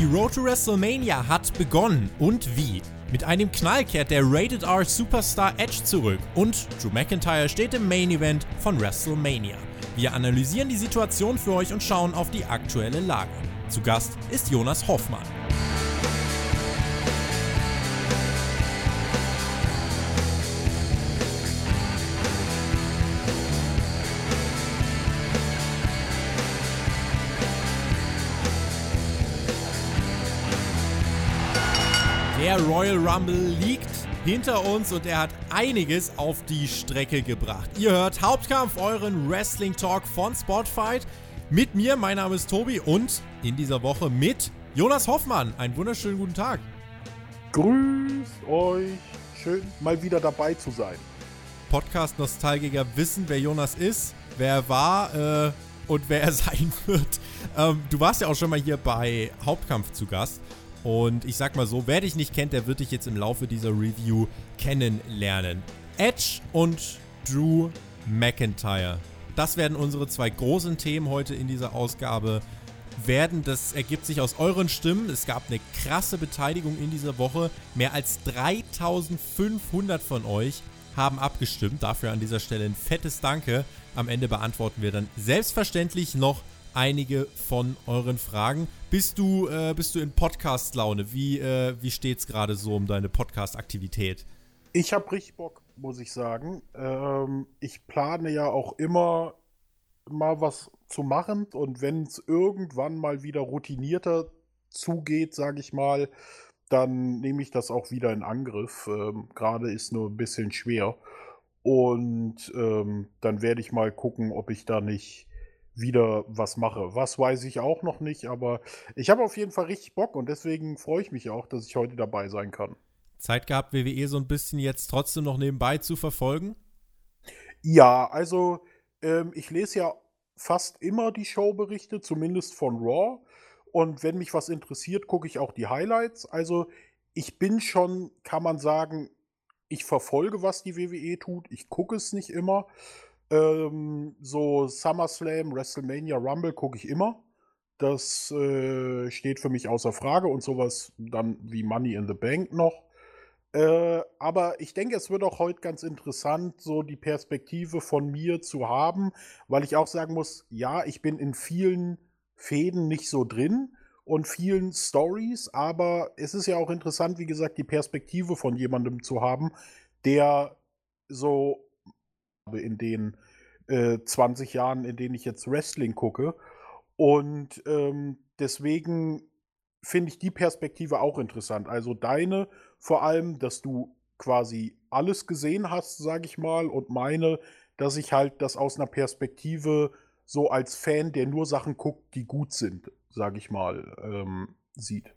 Die Road to WrestleMania hat begonnen und wie? Mit einem Knall kehrt der Rated R Superstar Edge zurück und Drew McIntyre steht im Main Event von WrestleMania. Wir analysieren die Situation für euch und schauen auf die aktuelle Lage. Zu Gast ist Jonas Hoffmann. Der Royal Rumble liegt hinter uns und er hat einiges auf die Strecke gebracht. Ihr hört Hauptkampf, euren Wrestling Talk von Spotfight. Mit mir, mein Name ist Tobi und in dieser Woche mit Jonas Hoffmann. Einen wunderschönen guten Tag. Grüßt euch. Schön, mal wieder dabei zu sein. Podcast-Nostalgiker wissen, wer Jonas ist, wer er war äh, und wer er sein wird. Ähm, du warst ja auch schon mal hier bei Hauptkampf zu Gast. Und ich sag mal so, wer dich nicht kennt, der wird dich jetzt im Laufe dieser Review kennenlernen. Edge und Drew McIntyre. Das werden unsere zwei großen Themen heute in dieser Ausgabe werden. Das ergibt sich aus euren Stimmen. Es gab eine krasse Beteiligung in dieser Woche. Mehr als 3500 von euch haben abgestimmt. Dafür an dieser Stelle ein fettes Danke. Am Ende beantworten wir dann selbstverständlich noch einige von euren Fragen. Bist du, äh, bist du in Podcast-Laune? Wie, äh, wie steht es gerade so um deine Podcast-Aktivität? Ich habe richtig Bock, muss ich sagen. Ähm, ich plane ja auch immer mal was zu machen und wenn es irgendwann mal wieder routinierter zugeht, sage ich mal, dann nehme ich das auch wieder in Angriff. Ähm, Gerade ist nur ein bisschen schwer. Und ähm, dann werde ich mal gucken, ob ich da nicht wieder was mache. Was weiß ich auch noch nicht, aber ich habe auf jeden Fall richtig Bock und deswegen freue ich mich auch, dass ich heute dabei sein kann. Zeit gehabt, WWE so ein bisschen jetzt trotzdem noch nebenbei zu verfolgen? Ja, also ähm, ich lese ja fast immer die Showberichte, zumindest von Raw. Und wenn mich was interessiert, gucke ich auch die Highlights. Also ich bin schon, kann man sagen, ich verfolge, was die WWE tut. Ich gucke es nicht immer. Ähm, so SummerSlam, WrestleMania, Rumble gucke ich immer. Das äh, steht für mich außer Frage und sowas dann wie Money in the Bank noch. Äh, aber ich denke, es wird auch heute ganz interessant, so die Perspektive von mir zu haben, weil ich auch sagen muss, ja, ich bin in vielen Fäden nicht so drin und vielen Stories, aber es ist ja auch interessant, wie gesagt, die Perspektive von jemandem zu haben, der so in den äh, 20 Jahren, in denen ich jetzt Wrestling gucke. Und ähm, deswegen finde ich die Perspektive auch interessant. Also deine vor allem, dass du quasi alles gesehen hast, sage ich mal, und meine, dass ich halt das aus einer Perspektive so als Fan, der nur Sachen guckt, die gut sind, sage ich mal, ähm, sieht.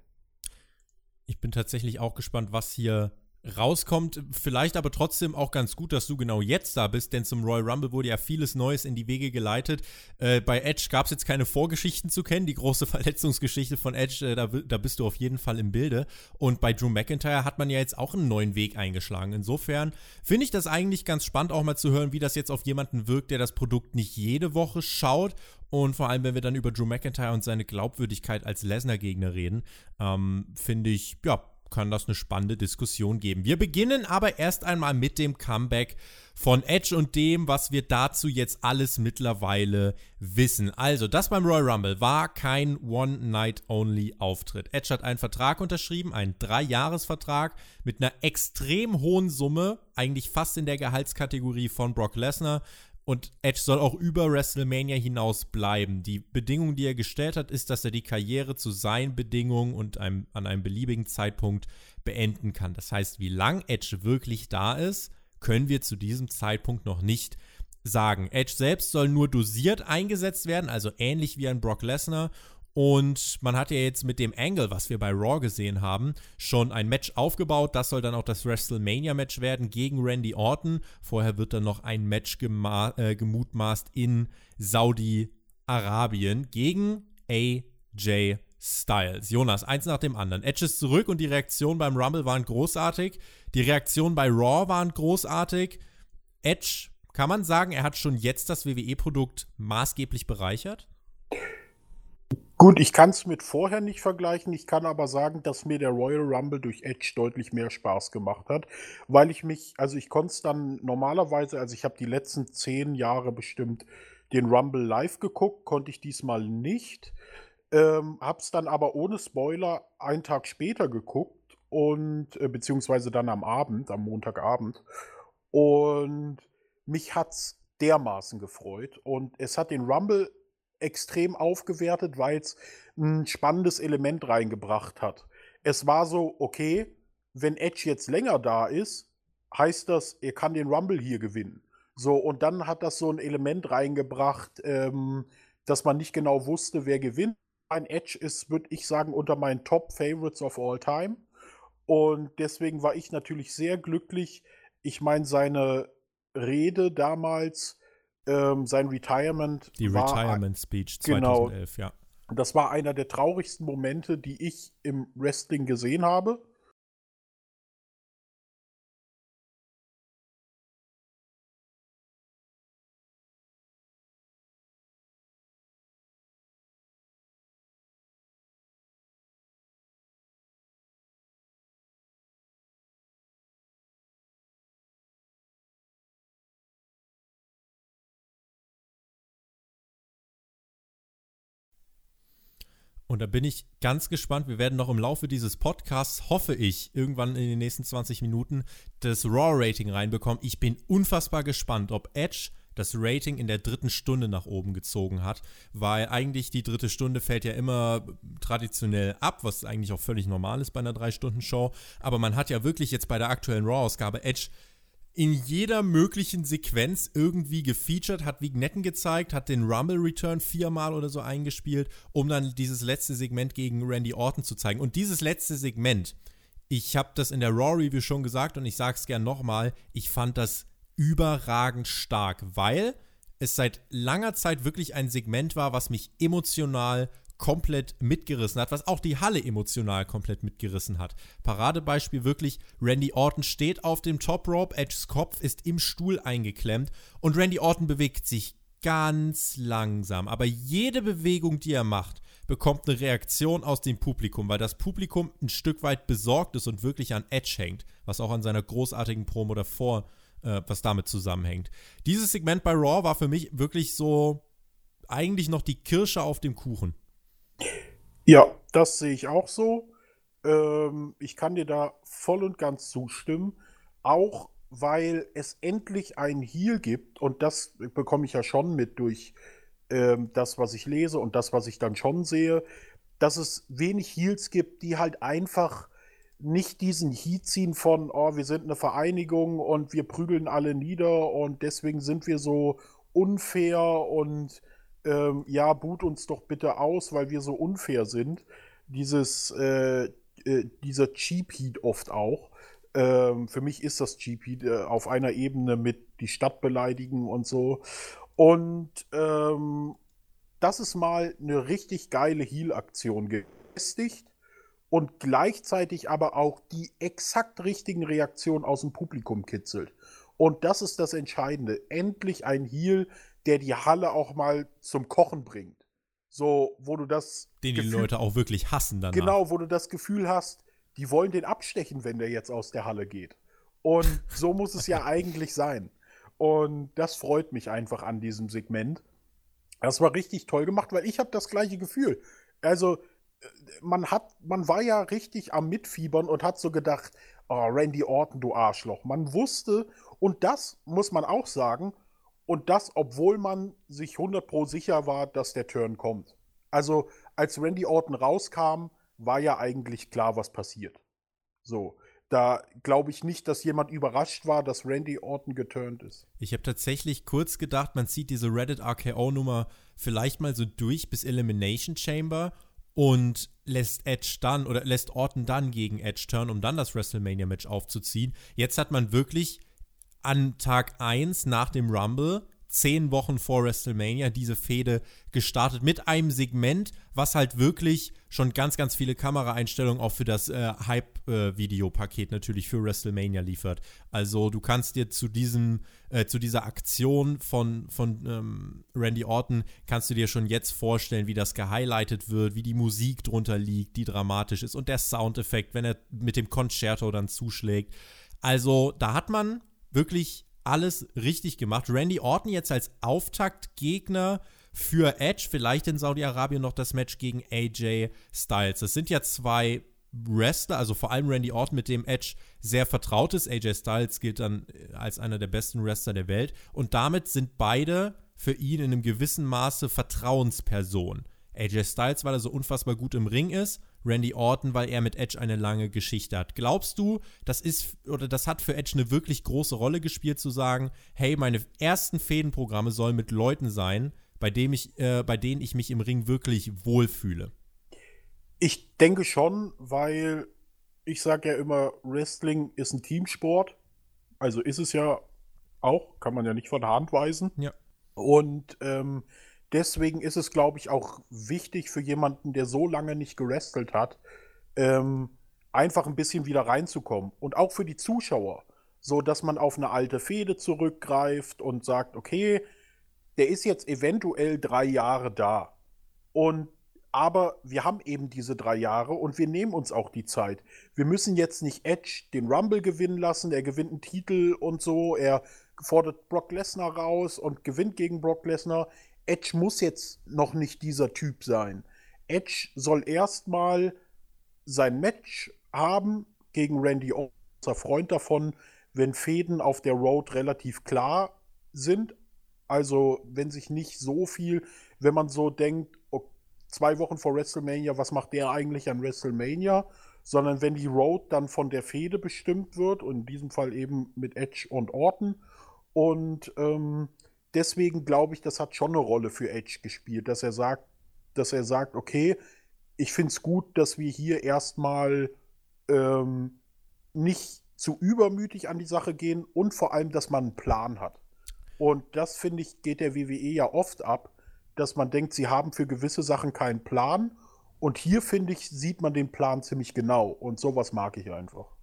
Ich bin tatsächlich auch gespannt, was hier rauskommt. Vielleicht aber trotzdem auch ganz gut, dass du genau jetzt da bist, denn zum Royal Rumble wurde ja vieles Neues in die Wege geleitet. Äh, bei Edge gab es jetzt keine Vorgeschichten zu kennen. Die große Verletzungsgeschichte von Edge, äh, da, da, bist du auf jeden Fall im Bilde. Und bei Drew McIntyre hat man ja jetzt auch einen neuen Weg eingeschlagen. Insofern finde ich das eigentlich ganz spannend, auch mal zu hören, wie das jetzt auf jemanden wirkt, der das Produkt nicht jede Woche schaut und vor allem, wenn wir dann über Drew McIntyre und seine Glaubwürdigkeit als Lesnar-Gegner reden, ähm, finde ich, ja, kann das eine spannende Diskussion geben. Wir beginnen aber erst einmal mit dem Comeback von Edge und dem, was wir dazu jetzt alles mittlerweile wissen. Also, das beim Royal Rumble war kein One-Night-Only-Auftritt. Edge hat einen Vertrag unterschrieben, einen Drei-Jahres-Vertrag mit einer extrem hohen Summe, eigentlich fast in der Gehaltskategorie von Brock Lesnar. Und Edge soll auch über WrestleMania hinaus bleiben. Die Bedingung, die er gestellt hat, ist, dass er die Karriere zu seinen Bedingungen und einem, an einem beliebigen Zeitpunkt beenden kann. Das heißt, wie lang Edge wirklich da ist, können wir zu diesem Zeitpunkt noch nicht sagen. Edge selbst soll nur dosiert eingesetzt werden, also ähnlich wie ein Brock Lesnar. Und man hat ja jetzt mit dem Angle, was wir bei Raw gesehen haben, schon ein Match aufgebaut. Das soll dann auch das WrestleMania-Match werden gegen Randy Orton. Vorher wird dann noch ein Match äh, gemutmaßt in Saudi-Arabien gegen AJ Styles. Jonas, eins nach dem anderen. Edge ist zurück und die Reaktionen beim Rumble waren großartig. Die Reaktionen bei Raw waren großartig. Edge, kann man sagen, er hat schon jetzt das WWE-Produkt maßgeblich bereichert? Gut, ich kann es mit vorher nicht vergleichen. Ich kann aber sagen, dass mir der Royal Rumble durch Edge deutlich mehr Spaß gemacht hat, weil ich mich, also ich konnte es dann normalerweise, also ich habe die letzten zehn Jahre bestimmt den Rumble live geguckt, konnte ich diesmal nicht. Ähm, hab's dann aber ohne Spoiler einen Tag später geguckt und äh, beziehungsweise dann am Abend, am Montagabend. Und mich hat's dermaßen gefreut. Und es hat den Rumble extrem aufgewertet, weil es ein spannendes Element reingebracht hat. Es war so, okay, wenn Edge jetzt länger da ist, heißt das, er kann den Rumble hier gewinnen. So, und dann hat das so ein Element reingebracht, ähm, dass man nicht genau wusste, wer gewinnt. Ein Edge ist, würde ich sagen, unter meinen Top Favorites of all time. Und deswegen war ich natürlich sehr glücklich. Ich meine, seine Rede damals ähm, sein Retirement. Die war, Retirement Speech 2011, genau, ja. Das war einer der traurigsten Momente, die ich im Wrestling gesehen habe. Und da bin ich ganz gespannt. Wir werden noch im Laufe dieses Podcasts, hoffe ich, irgendwann in den nächsten 20 Minuten das Raw-Rating reinbekommen. Ich bin unfassbar gespannt, ob Edge das Rating in der dritten Stunde nach oben gezogen hat, weil eigentlich die dritte Stunde fällt ja immer traditionell ab, was eigentlich auch völlig normal ist bei einer Drei-Stunden-Show. Aber man hat ja wirklich jetzt bei der aktuellen Raw-Ausgabe Edge in jeder möglichen Sequenz irgendwie gefeatured, hat Vignetten gezeigt, hat den Rumble Return viermal oder so eingespielt, um dann dieses letzte Segment gegen Randy Orton zu zeigen. Und dieses letzte Segment, ich habe das in der Raw Review schon gesagt und ich sage es gern nochmal, ich fand das überragend stark, weil es seit langer Zeit wirklich ein Segment war, was mich emotional komplett mitgerissen hat, was auch die Halle emotional komplett mitgerissen hat. Paradebeispiel wirklich, Randy Orton steht auf dem Top Rope, Edges Kopf ist im Stuhl eingeklemmt und Randy Orton bewegt sich ganz langsam. Aber jede Bewegung, die er macht, bekommt eine Reaktion aus dem Publikum, weil das Publikum ein Stück weit besorgt ist und wirklich an Edge hängt, was auch an seiner großartigen Promo davor, äh, was damit zusammenhängt. Dieses Segment bei Raw war für mich wirklich so eigentlich noch die Kirsche auf dem Kuchen. Ja, das sehe ich auch so. Ähm, ich kann dir da voll und ganz zustimmen. Auch weil es endlich einen Heal gibt und das bekomme ich ja schon mit durch ähm, das, was ich lese und das, was ich dann schon sehe, dass es wenig Heals gibt, die halt einfach nicht diesen Heat ziehen von, oh, wir sind eine Vereinigung und wir prügeln alle nieder und deswegen sind wir so unfair und ähm, ja, boot uns doch bitte aus, weil wir so unfair sind. Dieses, äh, äh, dieser Cheap Heat oft auch. Ähm, für mich ist das Cheap Heat äh, auf einer Ebene mit die Stadt beleidigen und so. Und ähm, das ist mal eine richtig geile Heal-Aktion gefestigt und gleichzeitig aber auch die exakt richtigen Reaktionen aus dem Publikum kitzelt. Und das ist das Entscheidende. Endlich ein Heal, der die Halle auch mal zum Kochen bringt. So, wo du das. Den Gefühl, die Leute auch wirklich hassen dann. Genau, wo du das Gefühl hast, die wollen den abstechen, wenn der jetzt aus der Halle geht. Und so muss es ja eigentlich sein. Und das freut mich einfach an diesem Segment. Das war richtig toll gemacht, weil ich habe das gleiche Gefühl. Also, äh, man hat, man war ja richtig am Mitfiebern und hat so gedacht, oh, Randy Orton, du Arschloch. Man wusste, und das muss man auch sagen, und das, obwohl man sich 100 pro sicher war, dass der Turn kommt. Also, als Randy Orton rauskam, war ja eigentlich klar, was passiert. So, da glaube ich nicht, dass jemand überrascht war, dass Randy Orton geturnt ist. Ich habe tatsächlich kurz gedacht, man zieht diese Reddit RKO-Nummer vielleicht mal so durch bis Elimination Chamber und lässt Edge dann oder lässt Orton dann gegen Edge turn, um dann das WrestleMania-Match aufzuziehen. Jetzt hat man wirklich an Tag 1 nach dem Rumble zehn Wochen vor WrestleMania diese Fehde gestartet mit einem Segment, was halt wirklich schon ganz, ganz viele Kameraeinstellungen auch für das äh, Hype-Videopaket äh, natürlich für WrestleMania liefert. Also du kannst dir zu diesem, äh, zu dieser Aktion von, von ähm, Randy Orton, kannst du dir schon jetzt vorstellen, wie das gehighlightet wird, wie die Musik drunter liegt, die dramatisch ist und der Soundeffekt, wenn er mit dem Concerto dann zuschlägt. Also da hat man wirklich alles richtig gemacht. Randy Orton jetzt als Auftaktgegner für Edge, vielleicht in Saudi-Arabien noch das Match gegen AJ Styles. Das sind ja zwei Wrestler, also vor allem Randy Orton, mit dem Edge sehr vertraut ist. AJ Styles gilt dann als einer der besten Wrestler der Welt. Und damit sind beide für ihn in einem gewissen Maße Vertrauenspersonen. AJ Styles, weil er so unfassbar gut im Ring ist Randy Orton, weil er mit Edge eine lange Geschichte hat. Glaubst du, das ist oder das hat für Edge eine wirklich große Rolle gespielt, zu sagen, hey, meine ersten Fädenprogramme sollen mit Leuten sein, bei, dem ich, äh, bei denen ich mich im Ring wirklich wohlfühle? Ich denke schon, weil ich sage ja immer, Wrestling ist ein Teamsport. Also ist es ja auch, kann man ja nicht von der Hand weisen. Ja. Und ähm, deswegen ist es, glaube ich, auch wichtig für jemanden, der so lange nicht gerestelt hat, ähm, einfach ein bisschen wieder reinzukommen. Und auch für die Zuschauer, so dass man auf eine alte Fehde zurückgreift und sagt, okay, der ist jetzt eventuell drei Jahre da. Und aber wir haben eben diese drei Jahre und wir nehmen uns auch die Zeit. Wir müssen jetzt nicht Edge den Rumble gewinnen lassen, er gewinnt einen Titel und so, er fordert Brock Lesnar raus und gewinnt gegen Brock Lesnar. Edge muss jetzt noch nicht dieser Typ sein. Edge soll erstmal sein Match haben gegen Randy Orton, Freund davon, wenn Fäden auf der Road relativ klar sind. Also, wenn sich nicht so viel, wenn man so denkt, okay, zwei Wochen vor WrestleMania, was macht der eigentlich an WrestleMania? Sondern wenn die Road dann von der Fehde bestimmt wird, und in diesem Fall eben mit Edge und Orton. Und ähm, deswegen glaube ich, das hat schon eine Rolle für Edge gespielt, dass er sagt, dass er sagt, okay, ich finde es gut, dass wir hier erstmal ähm, nicht zu übermütig an die Sache gehen und vor allem, dass man einen Plan hat. Und das, finde ich, geht der WWE ja oft ab, dass man denkt, sie haben für gewisse Sachen keinen Plan. Und hier, finde ich, sieht man den Plan ziemlich genau. Und sowas mag ich einfach.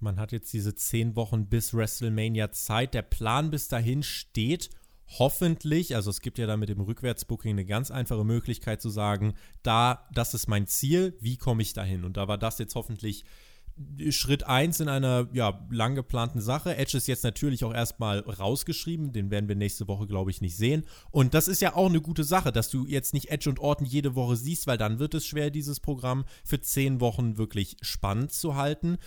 Man hat jetzt diese zehn Wochen bis WrestleMania Zeit. Der Plan bis dahin steht hoffentlich, also es gibt ja da mit dem Rückwärtsbooking eine ganz einfache Möglichkeit zu sagen, da, das ist mein Ziel, wie komme ich dahin? Und da war das jetzt hoffentlich Schritt 1 in einer ja, lang geplanten Sache. Edge ist jetzt natürlich auch erstmal rausgeschrieben, den werden wir nächste Woche, glaube ich, nicht sehen. Und das ist ja auch eine gute Sache, dass du jetzt nicht Edge und Orton jede Woche siehst, weil dann wird es schwer, dieses Programm für zehn Wochen wirklich spannend zu halten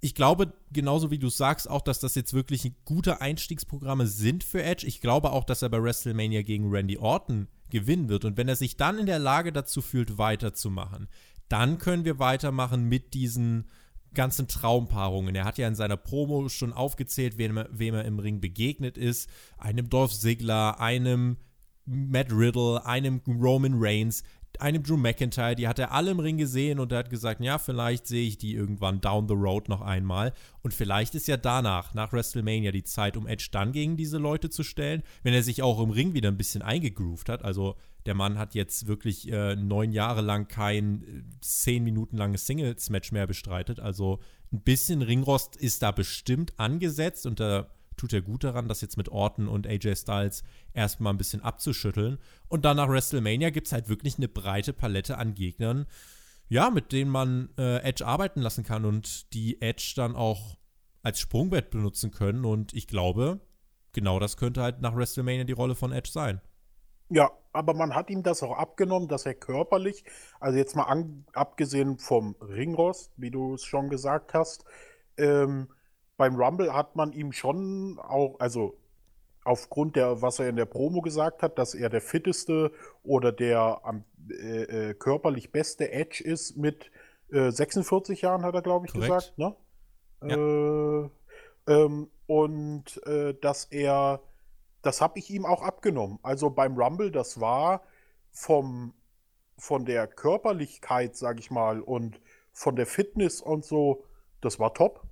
ich glaube, genauso wie du sagst, auch, dass das jetzt wirklich gute Einstiegsprogramme sind für Edge. Ich glaube auch, dass er bei WrestleMania gegen Randy Orton gewinnen wird. Und wenn er sich dann in der Lage dazu fühlt, weiterzumachen, dann können wir weitermachen mit diesen ganzen Traumpaarungen. Er hat ja in seiner Promo schon aufgezählt, wem er, wem er im Ring begegnet ist. Einem Dolph Ziggler, einem Matt Riddle, einem Roman Reigns einem Drew McIntyre, die hat er alle im Ring gesehen und er hat gesagt, ja, vielleicht sehe ich die irgendwann down the road noch einmal. Und vielleicht ist ja danach, nach WrestleMania, die Zeit, um Edge dann gegen diese Leute zu stellen, wenn er sich auch im Ring wieder ein bisschen eingegroovt hat. Also der Mann hat jetzt wirklich äh, neun Jahre lang kein äh, zehn Minuten langes Singles-Match mehr bestreitet. Also ein bisschen Ringrost ist da bestimmt angesetzt und da tut er gut daran, das jetzt mit Orton und AJ Styles erstmal ein bisschen abzuschütteln. Und dann nach WrestleMania gibt es halt wirklich eine breite Palette an Gegnern, ja, mit denen man äh, Edge arbeiten lassen kann und die Edge dann auch als Sprungbrett benutzen können. Und ich glaube, genau das könnte halt nach WrestleMania die Rolle von Edge sein. Ja, aber man hat ihm das auch abgenommen, dass er körperlich, also jetzt mal an, abgesehen vom Ringrost, wie du es schon gesagt hast, ähm, beim Rumble hat man ihm schon auch, also aufgrund der, was er in der Promo gesagt hat, dass er der fitteste oder der am, äh, äh körperlich beste Edge ist mit äh, 46 Jahren, hat er, glaube ich, Korrekt. gesagt. Ne? Ja. Äh, ähm, und äh, dass er, das habe ich ihm auch abgenommen. Also beim Rumble, das war vom, von der Körperlichkeit, sage ich mal, und von der Fitness und so, das war top.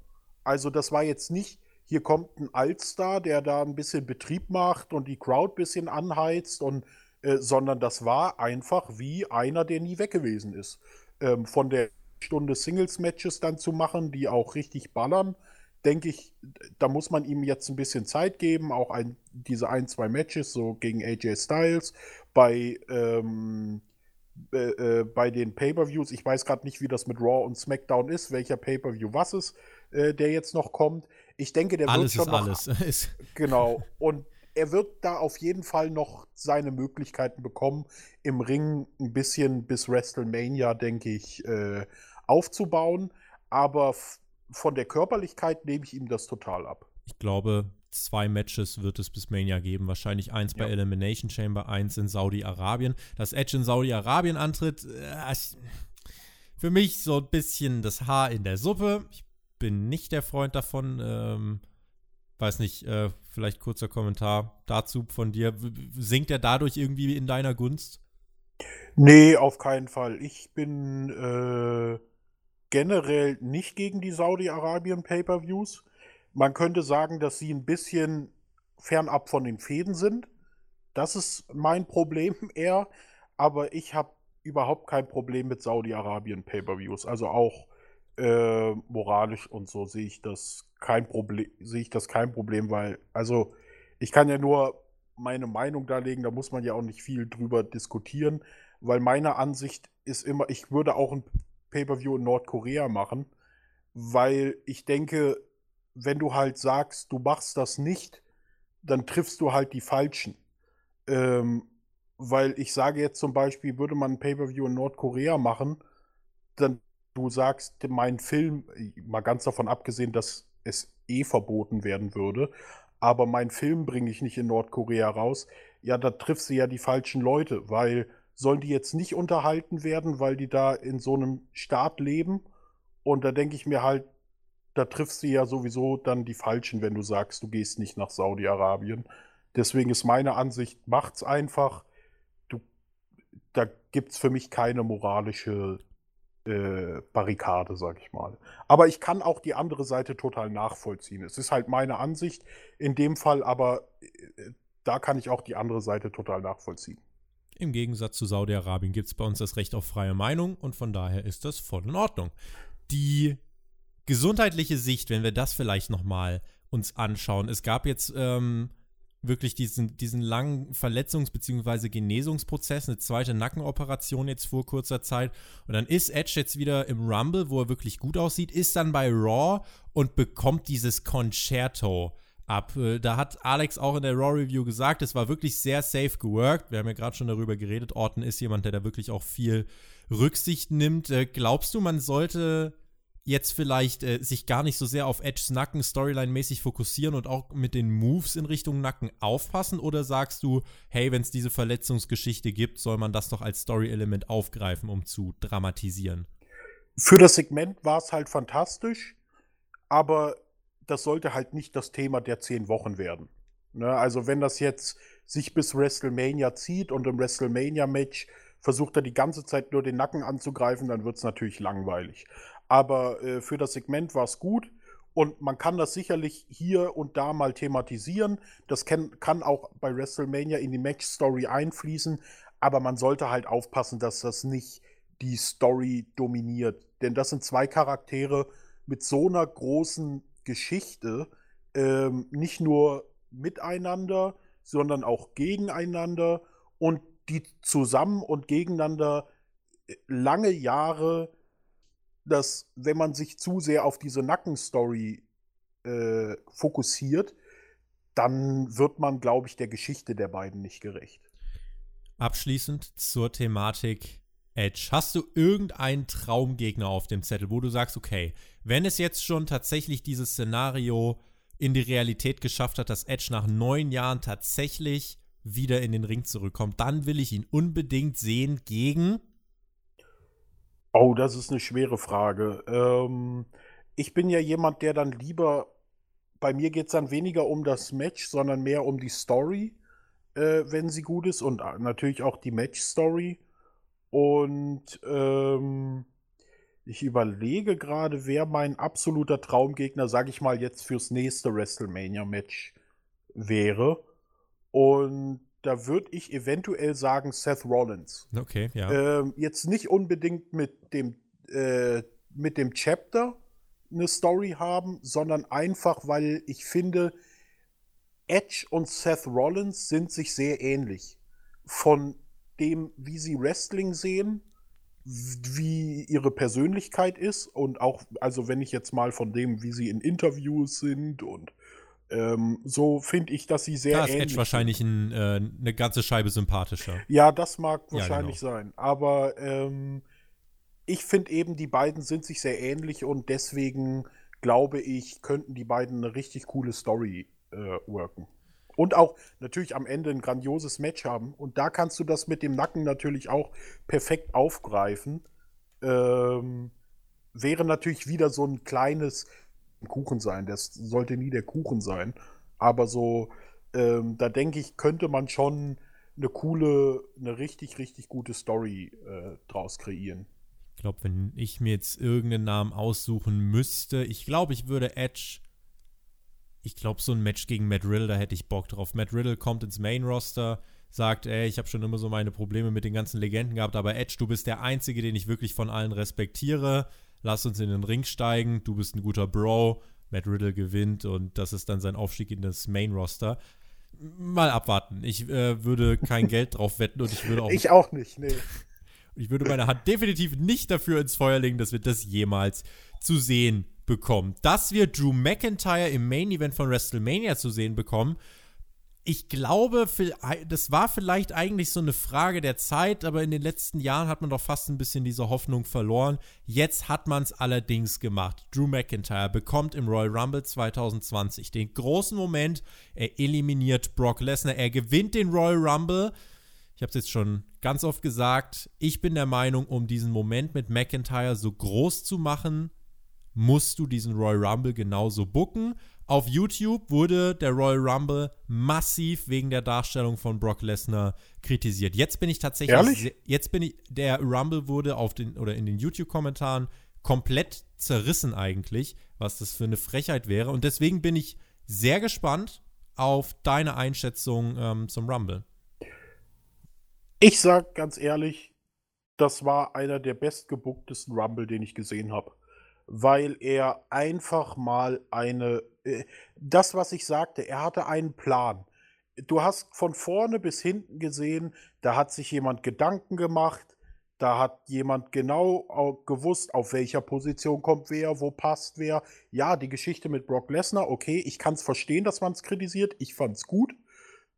Also das war jetzt nicht hier kommt ein Altstar, der da ein bisschen Betrieb macht und die Crowd ein bisschen anheizt, und, äh, sondern das war einfach wie einer, der nie weg gewesen ist. Ähm, von der Stunde Singles-Matches dann zu machen, die auch richtig ballern, denke ich, da muss man ihm jetzt ein bisschen Zeit geben, auch ein, diese ein, zwei Matches, so gegen AJ Styles, bei, ähm, äh, äh, bei den Pay-Per-Views, ich weiß gerade nicht, wie das mit Raw und SmackDown ist, welcher Pay-Per-View was ist, äh, der jetzt noch kommt. Ich denke, der alles wird schon ist noch, alles. genau, und er wird da auf jeden Fall noch seine Möglichkeiten bekommen, im Ring ein bisschen bis WrestleMania, denke ich, äh, aufzubauen. Aber von der Körperlichkeit nehme ich ihm das total ab. Ich glaube, zwei Matches wird es bis Mania geben. Wahrscheinlich eins bei Elimination Chamber, eins in Saudi-Arabien. Dass Edge in Saudi-Arabien antritt, äh, für mich so ein bisschen das Haar in der Suppe. Ich bin nicht der Freund davon. Ähm, weiß nicht, äh, vielleicht kurzer Kommentar dazu von dir. Sinkt er dadurch irgendwie in deiner Gunst? Nee, auf keinen Fall. Ich bin äh, generell nicht gegen die Saudi-Arabien Pay-per-Views. Man könnte sagen, dass sie ein bisschen fernab von den Fäden sind. Das ist mein Problem eher. Aber ich habe überhaupt kein Problem mit Saudi-Arabien Pay-per-Views. Also auch äh, moralisch und so sehe ich das kein Problem, sehe ich das kein Problem, weil, also ich kann ja nur meine Meinung darlegen, da muss man ja auch nicht viel drüber diskutieren, weil meine Ansicht ist immer, ich würde auch ein Pay-per-View in Nordkorea machen, weil ich denke, wenn du halt sagst, du machst das nicht, dann triffst du halt die Falschen. Ähm, weil ich sage jetzt zum Beispiel, würde man ein Pay-per-View in Nordkorea machen, dann du sagst, mein Film, mal ganz davon abgesehen, dass es eh verboten werden würde, aber mein Film bringe ich nicht in Nordkorea raus, ja, da triffst du ja die falschen Leute, weil sollen die jetzt nicht unterhalten werden, weil die da in so einem Staat leben? Und da denke ich mir halt, da triffst du ja sowieso dann die Falschen, wenn du sagst, du gehst nicht nach Saudi-Arabien. Deswegen ist meine Ansicht, macht's einfach. Du, da gibt es für mich keine moralische äh, Barrikade, sag ich mal. Aber ich kann auch die andere Seite total nachvollziehen. Es ist halt meine Ansicht in dem Fall, aber äh, da kann ich auch die andere Seite total nachvollziehen. Im Gegensatz zu Saudi-Arabien gibt es bei uns das Recht auf freie Meinung und von daher ist das voll in Ordnung. Die gesundheitliche Sicht, wenn wir das vielleicht nochmal uns anschauen. Es gab jetzt ähm, wirklich diesen, diesen langen Verletzungs- bzw. Genesungsprozess, eine zweite Nackenoperation jetzt vor kurzer Zeit. Und dann ist Edge jetzt wieder im Rumble, wo er wirklich gut aussieht, ist dann bei Raw und bekommt dieses Concerto ab. Äh, da hat Alex auch in der Raw Review gesagt, es war wirklich sehr safe geworkt. Wir haben ja gerade schon darüber geredet. Orton ist jemand, der da wirklich auch viel Rücksicht nimmt. Äh, glaubst du, man sollte jetzt vielleicht äh, sich gar nicht so sehr auf Edges Nacken Storyline-mäßig fokussieren und auch mit den Moves in Richtung Nacken aufpassen? Oder sagst du, hey, wenn es diese Verletzungsgeschichte gibt, soll man das doch als Story-Element aufgreifen, um zu dramatisieren? Für das Segment war es halt fantastisch, aber das sollte halt nicht das Thema der zehn Wochen werden. Ne? Also wenn das jetzt sich bis WrestleMania zieht und im WrestleMania-Match versucht er die ganze Zeit nur den Nacken anzugreifen, dann wird es natürlich langweilig. Aber äh, für das Segment war es gut und man kann das sicherlich hier und da mal thematisieren. Das kann, kann auch bei WrestleMania in die Match-Story einfließen, aber man sollte halt aufpassen, dass das nicht die Story dominiert. Denn das sind zwei Charaktere mit so einer großen Geschichte ähm, nicht nur miteinander, sondern auch gegeneinander und die zusammen und gegeneinander äh, lange Jahre, dass wenn man sich zu sehr auf diese Nackenstory äh, fokussiert, dann wird man, glaube ich, der Geschichte der beiden nicht gerecht. Abschließend zur Thematik Edge. Hast du irgendeinen Traumgegner auf dem Zettel, wo du sagst, okay, wenn es jetzt schon tatsächlich dieses Szenario in die Realität geschafft hat, dass Edge nach neun Jahren tatsächlich wieder in den Ring zurückkommt, dann will ich ihn unbedingt sehen gegen. Oh, das ist eine schwere Frage. Ähm, ich bin ja jemand, der dann lieber, bei mir geht es dann weniger um das Match, sondern mehr um die Story, äh, wenn sie gut ist und äh, natürlich auch die Match-Story. Und ähm, Ich überlege gerade, wer mein absoluter Traumgegner, sage ich mal, jetzt fürs nächste WrestleMania-Match wäre. Und da würde ich eventuell sagen Seth Rollins. Okay, ja. Ähm, jetzt nicht unbedingt mit dem, äh, mit dem Chapter eine Story haben, sondern einfach, weil ich finde, Edge und Seth Rollins sind sich sehr ähnlich. Von dem, wie sie Wrestling sehen, wie ihre Persönlichkeit ist und auch, also wenn ich jetzt mal von dem, wie sie in Interviews sind und ähm, so finde ich, dass sie sehr da ist Edge wahrscheinlich ein, äh, eine ganze Scheibe sympathischer. Ja, das mag wahrscheinlich ja, genau. sein. Aber ähm, ich finde eben, die beiden sind sich sehr ähnlich und deswegen glaube ich, könnten die beiden eine richtig coole Story äh, worken. Und auch natürlich am Ende ein grandioses Match haben. Und da kannst du das mit dem Nacken natürlich auch perfekt aufgreifen. Ähm, wäre natürlich wieder so ein kleines Kuchen sein. Das sollte nie der Kuchen sein. Aber so, ähm, da denke ich, könnte man schon eine coole, eine richtig, richtig gute Story äh, draus kreieren. Ich glaube, wenn ich mir jetzt irgendeinen Namen aussuchen müsste, ich glaube, ich würde Edge. Ich glaube, so ein Match gegen Matt Riddle, da hätte ich Bock drauf. Matt Riddle kommt ins Main Roster, sagt, ey, ich habe schon immer so meine Probleme mit den ganzen Legenden gehabt, aber Edge, du bist der Einzige, den ich wirklich von allen respektiere. Lass uns in den Ring steigen, du bist ein guter Bro Matt Riddle gewinnt und das ist dann sein Aufstieg in das Main-Roster. Mal abwarten. Ich äh, würde kein Geld drauf wetten und ich würde auch. Ich auch nicht, nee. Ich würde meine Hand definitiv nicht dafür ins Feuer legen, dass wir das jemals zu sehen bekommen. Dass wir Drew McIntyre im Main Event von WrestleMania zu sehen bekommen, ich glaube, das war vielleicht eigentlich so eine Frage der Zeit, aber in den letzten Jahren hat man doch fast ein bisschen diese Hoffnung verloren. Jetzt hat man es allerdings gemacht. Drew McIntyre bekommt im Royal Rumble 2020 den großen Moment. Er eliminiert Brock Lesnar. Er gewinnt den Royal Rumble. Ich habe es jetzt schon ganz oft gesagt. Ich bin der Meinung, um diesen Moment mit McIntyre so groß zu machen, musst du diesen Royal Rumble genauso bucken. Auf YouTube wurde der Royal Rumble massiv wegen der Darstellung von Brock Lesnar kritisiert. Jetzt bin ich tatsächlich, jetzt bin ich, der Rumble wurde auf den oder in den YouTube-Kommentaren komplett zerrissen eigentlich, was das für eine Frechheit wäre. Und deswegen bin ich sehr gespannt auf deine Einschätzung ähm, zum Rumble. Ich sag ganz ehrlich, das war einer der bestgebucktesten Rumble, den ich gesehen habe weil er einfach mal eine, äh, das, was ich sagte, er hatte einen Plan. Du hast von vorne bis hinten gesehen, da hat sich jemand Gedanken gemacht, da hat jemand genau gewusst, auf welcher Position kommt wer, wo passt wer. Ja, die Geschichte mit Brock Lesnar, okay, ich kann es verstehen, dass man es kritisiert, ich fand es gut.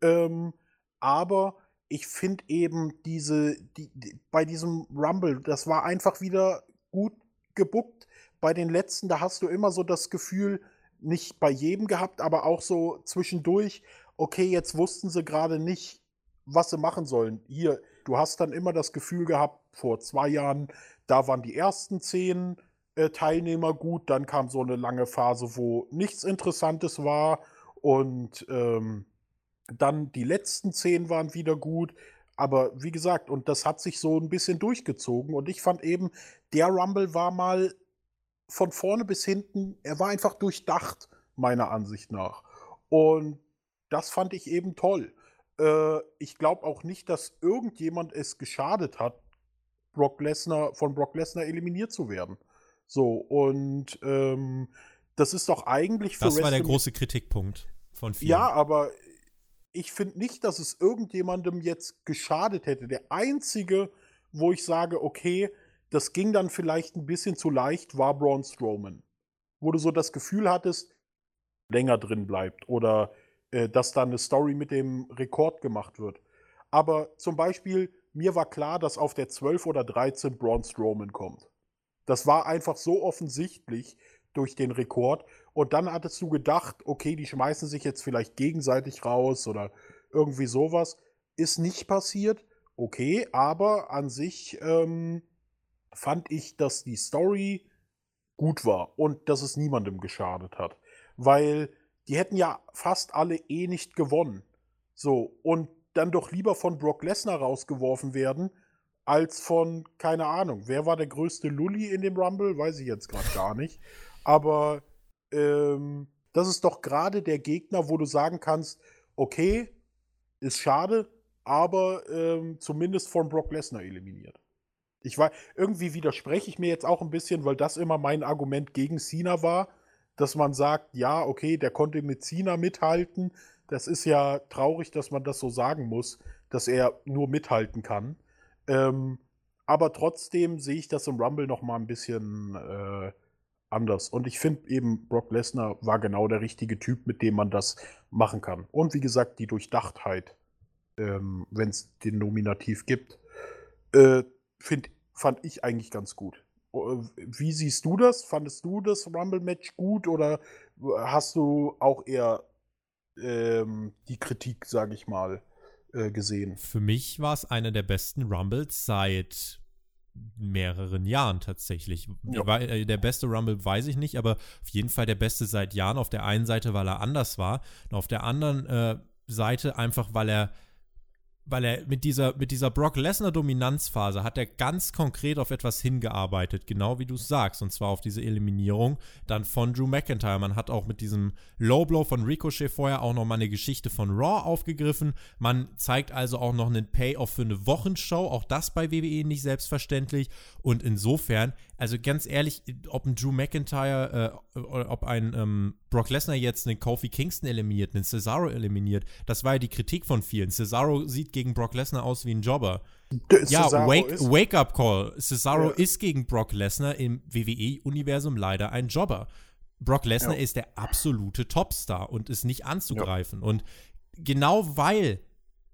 Ähm, aber ich finde eben diese, die, die, bei diesem Rumble, das war einfach wieder gut gebuckt bei den letzten, da hast du immer so das Gefühl, nicht bei jedem gehabt, aber auch so zwischendurch, okay, jetzt wussten sie gerade nicht, was sie machen sollen. Hier, du hast dann immer das Gefühl gehabt, vor zwei Jahren, da waren die ersten zehn äh, Teilnehmer gut, dann kam so eine lange Phase, wo nichts Interessantes war und ähm, dann die letzten zehn waren wieder gut. Aber wie gesagt, und das hat sich so ein bisschen durchgezogen. Und ich fand eben, der Rumble war mal von vorne bis hinten, er war einfach durchdacht, meiner Ansicht nach. Und das fand ich eben toll. Äh, ich glaube auch nicht, dass irgendjemand es geschadet hat, Brock Lesnar, von Brock Lesnar eliminiert zu werden. So, und ähm, das ist doch eigentlich für Das war der große Kritikpunkt von vielen. Ja, aber ich finde nicht, dass es irgendjemandem jetzt geschadet hätte. Der einzige, wo ich sage, okay, das ging dann vielleicht ein bisschen zu leicht, war Braun Strowman. Wo du so das Gefühl hattest, länger drin bleibt oder äh, dass dann eine Story mit dem Rekord gemacht wird. Aber zum Beispiel, mir war klar, dass auf der 12 oder 13 Braun Strowman kommt. Das war einfach so offensichtlich durch den Rekord. Und dann hattest du gedacht, okay, die schmeißen sich jetzt vielleicht gegenseitig raus oder irgendwie sowas. Ist nicht passiert, okay, aber an sich ähm, fand ich, dass die Story gut war und dass es niemandem geschadet hat. Weil die hätten ja fast alle eh nicht gewonnen. So, und dann doch lieber von Brock Lesnar rausgeworfen werden, als von, keine Ahnung, wer war der größte Lulli in dem Rumble? Weiß ich jetzt gerade gar nicht. Aber ähm, das ist doch gerade der Gegner, wo du sagen kannst, okay, ist schade, aber ähm, zumindest von Brock Lesnar eliminiert. Ich war, irgendwie widerspreche ich mir jetzt auch ein bisschen, weil das immer mein Argument gegen Cena war, dass man sagt, ja, okay, der konnte mit Cena mithalten. Das ist ja traurig, dass man das so sagen muss, dass er nur mithalten kann. Ähm, aber trotzdem sehe ich das im Rumble noch mal ein bisschen äh, anders. Und ich finde eben, Brock Lesnar war genau der richtige Typ, mit dem man das machen kann. Und wie gesagt, die Durchdachtheit, ähm, wenn es den Nominativ gibt, äh, find, fand ich eigentlich ganz gut. Wie siehst du das? Fandest du das Rumble-Match gut oder hast du auch eher ähm, die Kritik, sage ich mal, äh, gesehen. Für mich war es einer der besten Rumbles seit mehreren Jahren tatsächlich. Ja. Äh, der beste Rumble weiß ich nicht, aber auf jeden Fall der beste seit Jahren. Auf der einen Seite, weil er anders war, und auf der anderen äh, Seite einfach, weil er weil er mit dieser, mit dieser Brock Lesnar-Dominanzphase hat er ganz konkret auf etwas hingearbeitet, genau wie du es sagst, und zwar auf diese Eliminierung dann von Drew McIntyre. Man hat auch mit diesem Low Blow von Ricochet vorher auch nochmal eine Geschichte von Raw aufgegriffen. Man zeigt also auch noch einen Payoff für eine Wochenshow, auch das bei WWE nicht selbstverständlich. Und insofern, also ganz ehrlich, ob ein Drew McIntyre, äh, ob ein ähm, Brock Lesnar jetzt einen Kofi Kingston eliminiert, einen Cesaro eliminiert, das war ja die Kritik von vielen. Cesaro sieht gegen Brock Lesnar aus wie ein Jobber. ja, wake, wake, up call. Cesaro ja. ist gegen Brock Lesnar im WWE-Universum leider ein Jobber. Brock Lesnar ja. ist der absolute Topstar und ist nicht anzugreifen. Ja. Und genau weil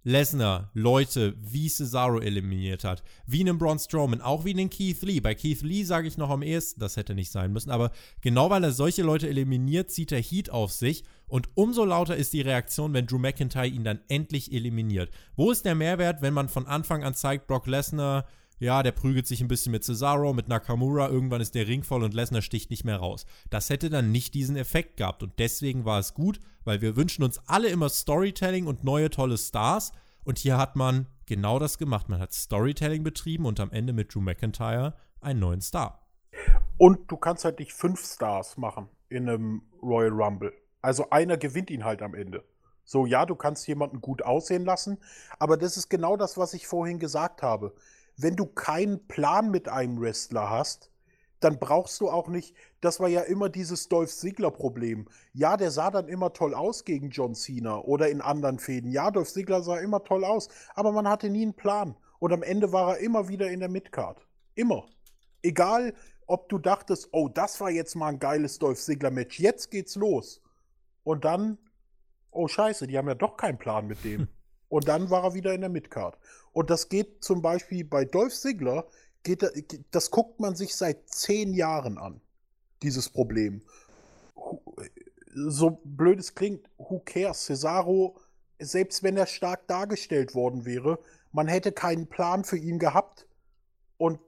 Lesnar Leute wie Cesaro eliminiert hat, wie einen Braun Strowman, auch wie einen Keith Lee. Bei Keith Lee sage ich noch am ehesten, das hätte nicht sein müssen, aber genau weil er solche Leute eliminiert, zieht er Heat auf sich und umso lauter ist die Reaktion, wenn Drew McIntyre ihn dann endlich eliminiert. Wo ist der Mehrwert, wenn man von Anfang an zeigt, Brock Lesnar ja, der prügelt sich ein bisschen mit Cesaro, mit Nakamura, irgendwann ist der Ring voll und Lesnar sticht nicht mehr raus. Das hätte dann nicht diesen Effekt gehabt und deswegen war es gut, weil wir wünschen uns alle immer Storytelling und neue tolle Stars und hier hat man genau das gemacht. Man hat Storytelling betrieben und am Ende mit Drew McIntyre einen neuen Star. Und du kannst halt nicht fünf Stars machen in einem Royal Rumble. Also einer gewinnt ihn halt am Ende. So, ja, du kannst jemanden gut aussehen lassen, aber das ist genau das, was ich vorhin gesagt habe wenn du keinen Plan mit einem Wrestler hast, dann brauchst du auch nicht, das war ja immer dieses Dolph Ziggler-Problem. Ja, der sah dann immer toll aus gegen John Cena oder in anderen Fäden. Ja, Dolph Ziggler sah immer toll aus, aber man hatte nie einen Plan. Und am Ende war er immer wieder in der Midcard. Immer. Egal, ob du dachtest, oh, das war jetzt mal ein geiles Dolph Ziggler-Match, jetzt geht's los. Und dann, oh Scheiße, die haben ja doch keinen Plan mit dem. Und dann war er wieder in der Midcard. Und das geht zum Beispiel bei Dolph Ziggler, geht, das guckt man sich seit zehn Jahren an, dieses Problem. So blöd es klingt, who cares? Cesaro, selbst wenn er stark dargestellt worden wäre, man hätte keinen Plan für ihn gehabt. Und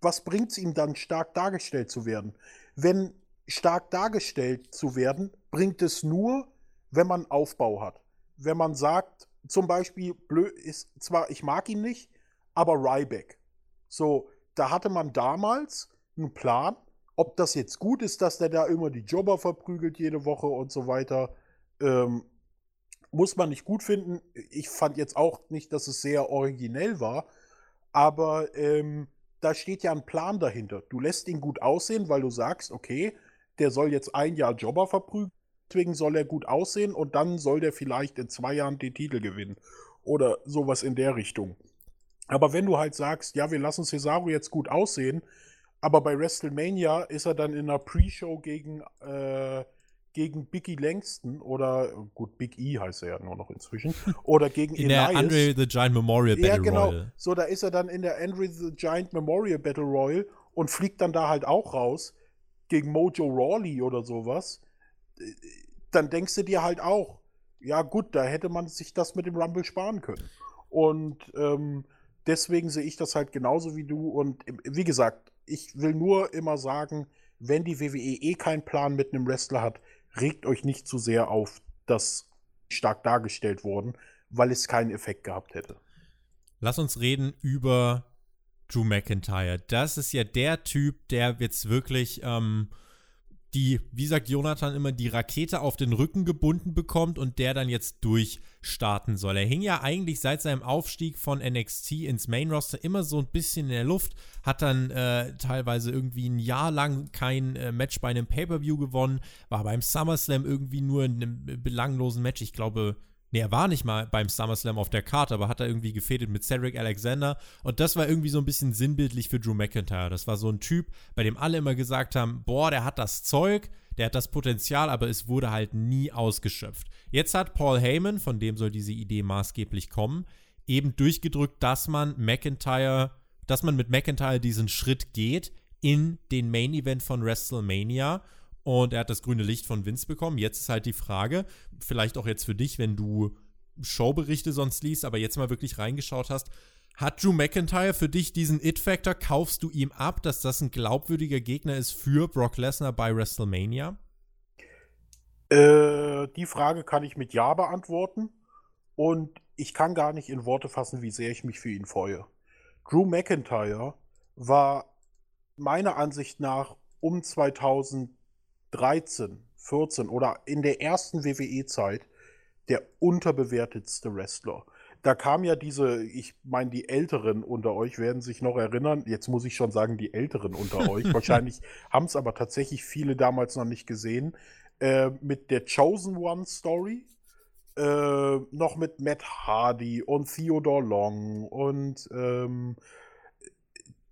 was bringt es ihm dann, stark dargestellt zu werden? Wenn stark dargestellt zu werden, bringt es nur, wenn man Aufbau hat. Wenn man sagt, zum Beispiel blöd ist zwar, ich mag ihn nicht, aber Ryback. So, da hatte man damals einen Plan, ob das jetzt gut ist, dass der da immer die Jobber verprügelt jede Woche und so weiter. Ähm, muss man nicht gut finden. Ich fand jetzt auch nicht, dass es sehr originell war, aber ähm, da steht ja ein Plan dahinter. Du lässt ihn gut aussehen, weil du sagst, okay, der soll jetzt ein Jahr Jobber verprügeln deswegen soll er gut aussehen und dann soll der vielleicht in zwei Jahren den Titel gewinnen. Oder sowas in der Richtung. Aber wenn du halt sagst, ja, wir lassen Cesaro jetzt gut aussehen, aber bei WrestleMania ist er dann in einer Pre-Show gegen, äh, gegen Biggie Langston oder, gut, Big E heißt er ja nur noch inzwischen, oder gegen in Elias. der Andre the Giant Memorial Battle ja, genau. Royal. So, da ist er dann in der Andre the Giant Memorial Battle Royal und fliegt dann da halt auch raus gegen Mojo Rawley oder sowas dann denkst du dir halt auch, ja gut, da hätte man sich das mit dem Rumble sparen können. Und ähm, deswegen sehe ich das halt genauso wie du. Und wie gesagt, ich will nur immer sagen, wenn die WWE eh keinen Plan mit einem Wrestler hat, regt euch nicht zu sehr auf, dass stark dargestellt worden, weil es keinen Effekt gehabt hätte. Lass uns reden über Drew McIntyre. Das ist ja der Typ, der jetzt wirklich ähm, die, wie sagt Jonathan immer, die Rakete auf den Rücken gebunden bekommt und der dann jetzt durchstarten soll. Er hing ja eigentlich seit seinem Aufstieg von NXT ins Main Roster immer so ein bisschen in der Luft, hat dann äh, teilweise irgendwie ein Jahr lang kein äh, Match bei einem Pay-Per-View gewonnen, war beim SummerSlam irgendwie nur in einem belanglosen Match. Ich glaube, Nee, er war nicht mal beim SummerSlam auf der Karte, aber hat er irgendwie gefädelt mit Cedric Alexander. Und das war irgendwie so ein bisschen sinnbildlich für Drew McIntyre. Das war so ein Typ, bei dem alle immer gesagt haben: Boah, der hat das Zeug, der hat das Potenzial, aber es wurde halt nie ausgeschöpft. Jetzt hat Paul Heyman, von dem soll diese Idee maßgeblich kommen, eben durchgedrückt, dass man McIntyre, dass man mit McIntyre diesen Schritt geht in den Main Event von WrestleMania und er hat das grüne Licht von Vince bekommen. Jetzt ist halt die Frage, vielleicht auch jetzt für dich, wenn du Showberichte sonst liest, aber jetzt mal wirklich reingeschaut hast, hat Drew McIntyre für dich diesen It-Factor? Kaufst du ihm ab, dass das ein glaubwürdiger Gegner ist für Brock Lesnar bei WrestleMania? Äh, die Frage kann ich mit Ja beantworten. Und ich kann gar nicht in Worte fassen, wie sehr ich mich für ihn freue. Drew McIntyre war meiner Ansicht nach um 2000 13, 14 oder in der ersten WWE-Zeit der unterbewertetste Wrestler. Da kam ja diese, ich meine, die Älteren unter euch werden sich noch erinnern. Jetzt muss ich schon sagen, die Älteren unter euch. Wahrscheinlich haben es aber tatsächlich viele damals noch nicht gesehen. Äh, mit der Chosen One Story. Äh, noch mit Matt Hardy und Theodore Long. Und ähm,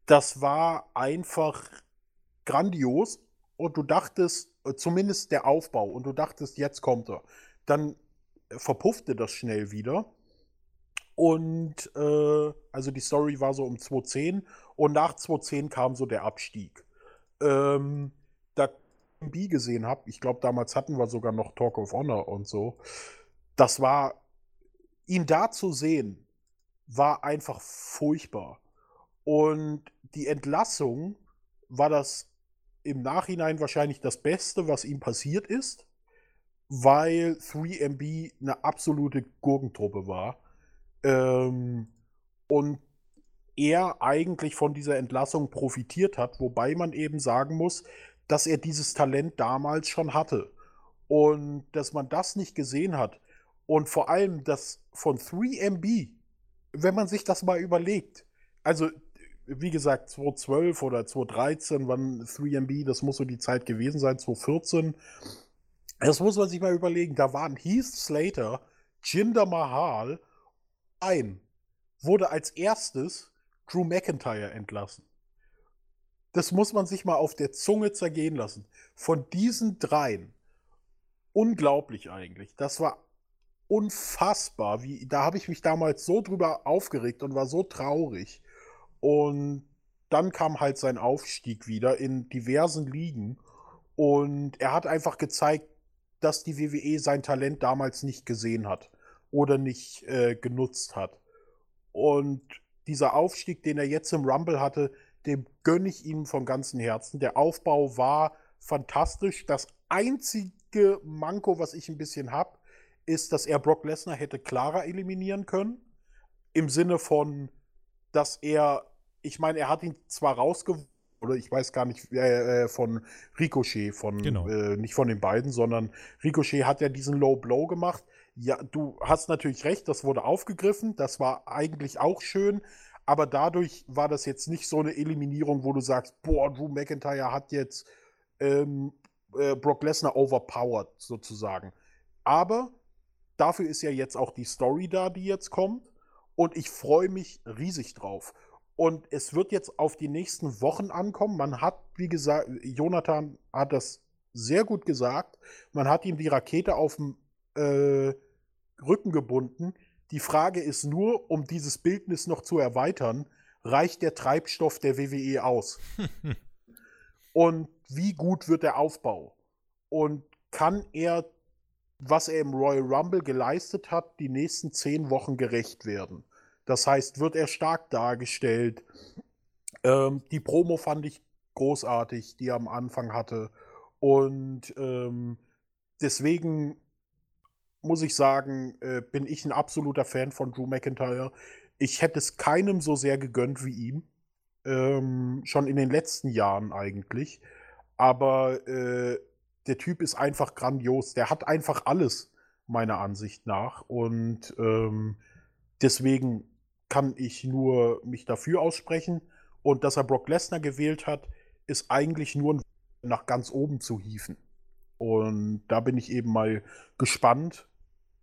das war einfach grandios. Und du dachtest, zumindest der Aufbau und du dachtest, jetzt kommt er. Dann verpuffte das schnell wieder. Und äh, also die Story war so um 2010 und nach 2010 kam so der Abstieg. Ähm, da B gesehen habe, ich glaube damals hatten wir sogar noch Talk of Honor und so. Das war ihn da zu sehen, war einfach furchtbar. Und die Entlassung war das im Nachhinein wahrscheinlich das Beste, was ihm passiert ist, weil 3MB eine absolute Gurkentruppe war. Ähm, und er eigentlich von dieser Entlassung profitiert hat, wobei man eben sagen muss, dass er dieses Talent damals schon hatte. Und dass man das nicht gesehen hat. Und vor allem, dass von 3MB, wenn man sich das mal überlegt, also wie gesagt, 2012 oder 2013, wann 3MB, das muss so die Zeit gewesen sein, 2014. Das muss man sich mal überlegen. Da waren Heath Slater, Jinder Mahal, ein. Wurde als erstes Drew McIntyre entlassen. Das muss man sich mal auf der Zunge zergehen lassen. Von diesen dreien. Unglaublich eigentlich. Das war unfassbar. Wie, da habe ich mich damals so drüber aufgeregt und war so traurig. Und dann kam halt sein Aufstieg wieder in diversen Ligen. Und er hat einfach gezeigt, dass die WWE sein Talent damals nicht gesehen hat oder nicht äh, genutzt hat. Und dieser Aufstieg, den er jetzt im Rumble hatte, dem gönne ich ihm von ganzem Herzen. Der Aufbau war fantastisch. Das einzige Manko, was ich ein bisschen habe, ist, dass er Brock Lesnar hätte klarer eliminieren können. Im Sinne von, dass er ich meine, er hat ihn zwar rausgeworfen, oder ich weiß gar nicht, äh, äh, von Ricochet, von genau. äh, nicht von den beiden, sondern Ricochet hat ja diesen Low Blow gemacht. Ja, du hast natürlich recht, das wurde aufgegriffen, das war eigentlich auch schön, aber dadurch war das jetzt nicht so eine Eliminierung, wo du sagst, boah, Drew McIntyre hat jetzt ähm, äh, Brock Lesnar overpowered sozusagen. Aber dafür ist ja jetzt auch die Story da, die jetzt kommt und ich freue mich riesig drauf. Und es wird jetzt auf die nächsten Wochen ankommen. Man hat, wie gesagt, Jonathan hat das sehr gut gesagt. Man hat ihm die Rakete auf dem äh, Rücken gebunden. Die Frage ist nur, um dieses Bildnis noch zu erweitern, reicht der Treibstoff der WWE aus? Und wie gut wird der Aufbau? Und kann er, was er im Royal Rumble geleistet hat, die nächsten zehn Wochen gerecht werden? Das heißt, wird er stark dargestellt. Ähm, die Promo fand ich großartig, die er am Anfang hatte. Und ähm, deswegen muss ich sagen, äh, bin ich ein absoluter Fan von Drew McIntyre. Ich hätte es keinem so sehr gegönnt wie ihm. ähm, schon in den letzten Jahren eigentlich. Aber äh, der Typ ist einfach grandios. Der hat einfach alles, meiner Ansicht nach. Und ähm, deswegen kann ich nur mich dafür aussprechen. Und dass er Brock Lesnar gewählt hat, ist eigentlich nur nach ganz oben zu hieven. Und da bin ich eben mal gespannt,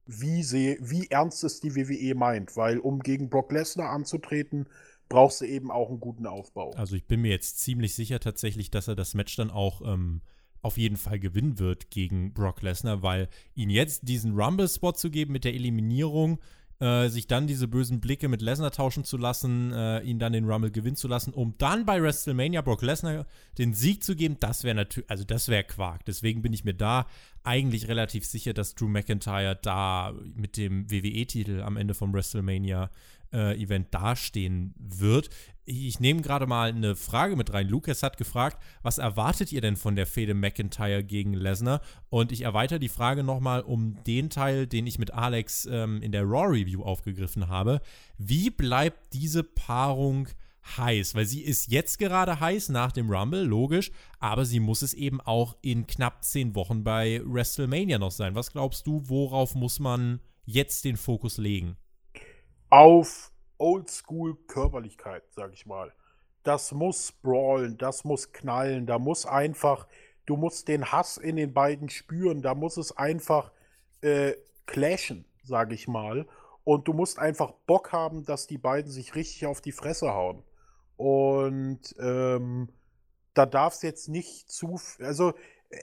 wie, seh, wie ernst es die WWE meint. Weil um gegen Brock Lesnar anzutreten, brauchst du eben auch einen guten Aufbau. Also ich bin mir jetzt ziemlich sicher tatsächlich, dass er das Match dann auch ähm, auf jeden Fall gewinnen wird gegen Brock Lesnar, weil ihn jetzt diesen Rumble-Spot zu geben mit der Eliminierung, äh, sich dann diese bösen Blicke mit Lesnar tauschen zu lassen, äh, ihn dann den Rumble gewinnen zu lassen, um dann bei WrestleMania Brock Lesnar den Sieg zu geben, das wäre natürlich, also das wäre Quark. Deswegen bin ich mir da eigentlich relativ sicher, dass Drew McIntyre da mit dem WWE-Titel am Ende vom WrestleMania äh, Event dastehen wird. Ich nehme gerade mal eine Frage mit rein. Lucas hat gefragt, was erwartet ihr denn von der Fehde McIntyre gegen Lesnar? Und ich erweitere die Frage nochmal um den Teil, den ich mit Alex ähm, in der Raw Review aufgegriffen habe. Wie bleibt diese Paarung heiß? Weil sie ist jetzt gerade heiß nach dem Rumble, logisch, aber sie muss es eben auch in knapp zehn Wochen bei WrestleMania noch sein. Was glaubst du, worauf muss man jetzt den Fokus legen? auf Oldschool-Körperlichkeit, sag ich mal. Das muss brawlen, das muss knallen, da muss einfach, du musst den Hass in den beiden spüren, da muss es einfach äh, clashen, sag ich mal. Und du musst einfach Bock haben, dass die beiden sich richtig auf die Fresse hauen. Und ähm, da darf es jetzt nicht zu. Also, äh,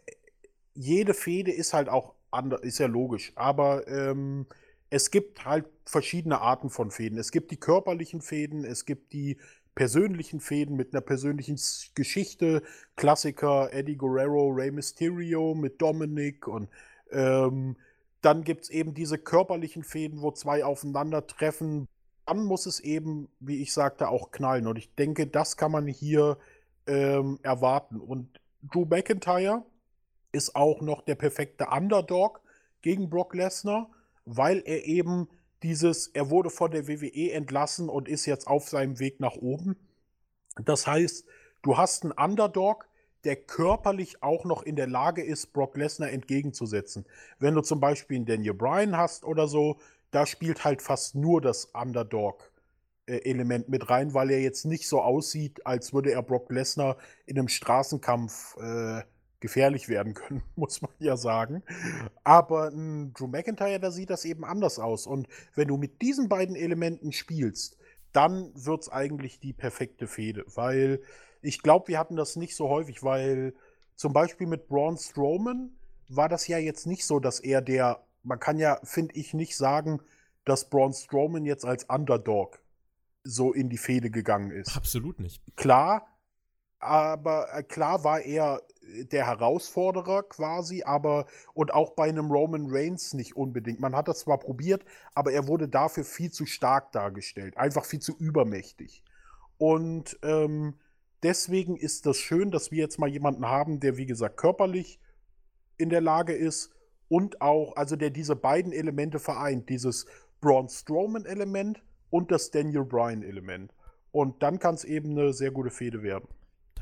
jede Fehde ist halt auch anders, ist ja logisch. Aber ähm, es gibt halt verschiedene Arten von Fäden. Es gibt die körperlichen Fäden, es gibt die persönlichen Fäden mit einer persönlichen Geschichte. Klassiker Eddie Guerrero, Rey Mysterio mit Dominic und ähm, dann gibt es eben diese körperlichen Fäden, wo zwei aufeinandertreffen. Dann muss es eben, wie ich sagte, auch knallen. Und ich denke, das kann man hier ähm, erwarten. Und Drew McIntyre ist auch noch der perfekte Underdog gegen Brock Lesnar weil er eben dieses, er wurde von der WWE entlassen und ist jetzt auf seinem Weg nach oben. Das heißt, du hast einen Underdog, der körperlich auch noch in der Lage ist, Brock Lesnar entgegenzusetzen. Wenn du zum Beispiel einen Daniel Bryan hast oder so, da spielt halt fast nur das Underdog-Element mit rein, weil er jetzt nicht so aussieht, als würde er Brock Lesnar in einem Straßenkampf äh, gefährlich werden können, muss man ja sagen. Aber ein Drew McIntyre, da sieht das eben anders aus. Und wenn du mit diesen beiden Elementen spielst, dann wird es eigentlich die perfekte Fehde. Weil ich glaube, wir hatten das nicht so häufig, weil zum Beispiel mit Braun Strowman war das ja jetzt nicht so, dass er der, man kann ja, finde ich, nicht sagen, dass Braun Strowman jetzt als Underdog so in die Fehde gegangen ist. Absolut nicht. Klar, aber äh, klar war er der Herausforderer quasi, aber und auch bei einem Roman Reigns nicht unbedingt. Man hat das zwar probiert, aber er wurde dafür viel zu stark dargestellt, einfach viel zu übermächtig. Und ähm, deswegen ist das schön, dass wir jetzt mal jemanden haben, der wie gesagt körperlich in der Lage ist und auch, also der diese beiden Elemente vereint, dieses Braun Strowman-Element und das Daniel Bryan-Element. Und dann kann es eben eine sehr gute Fehde werden.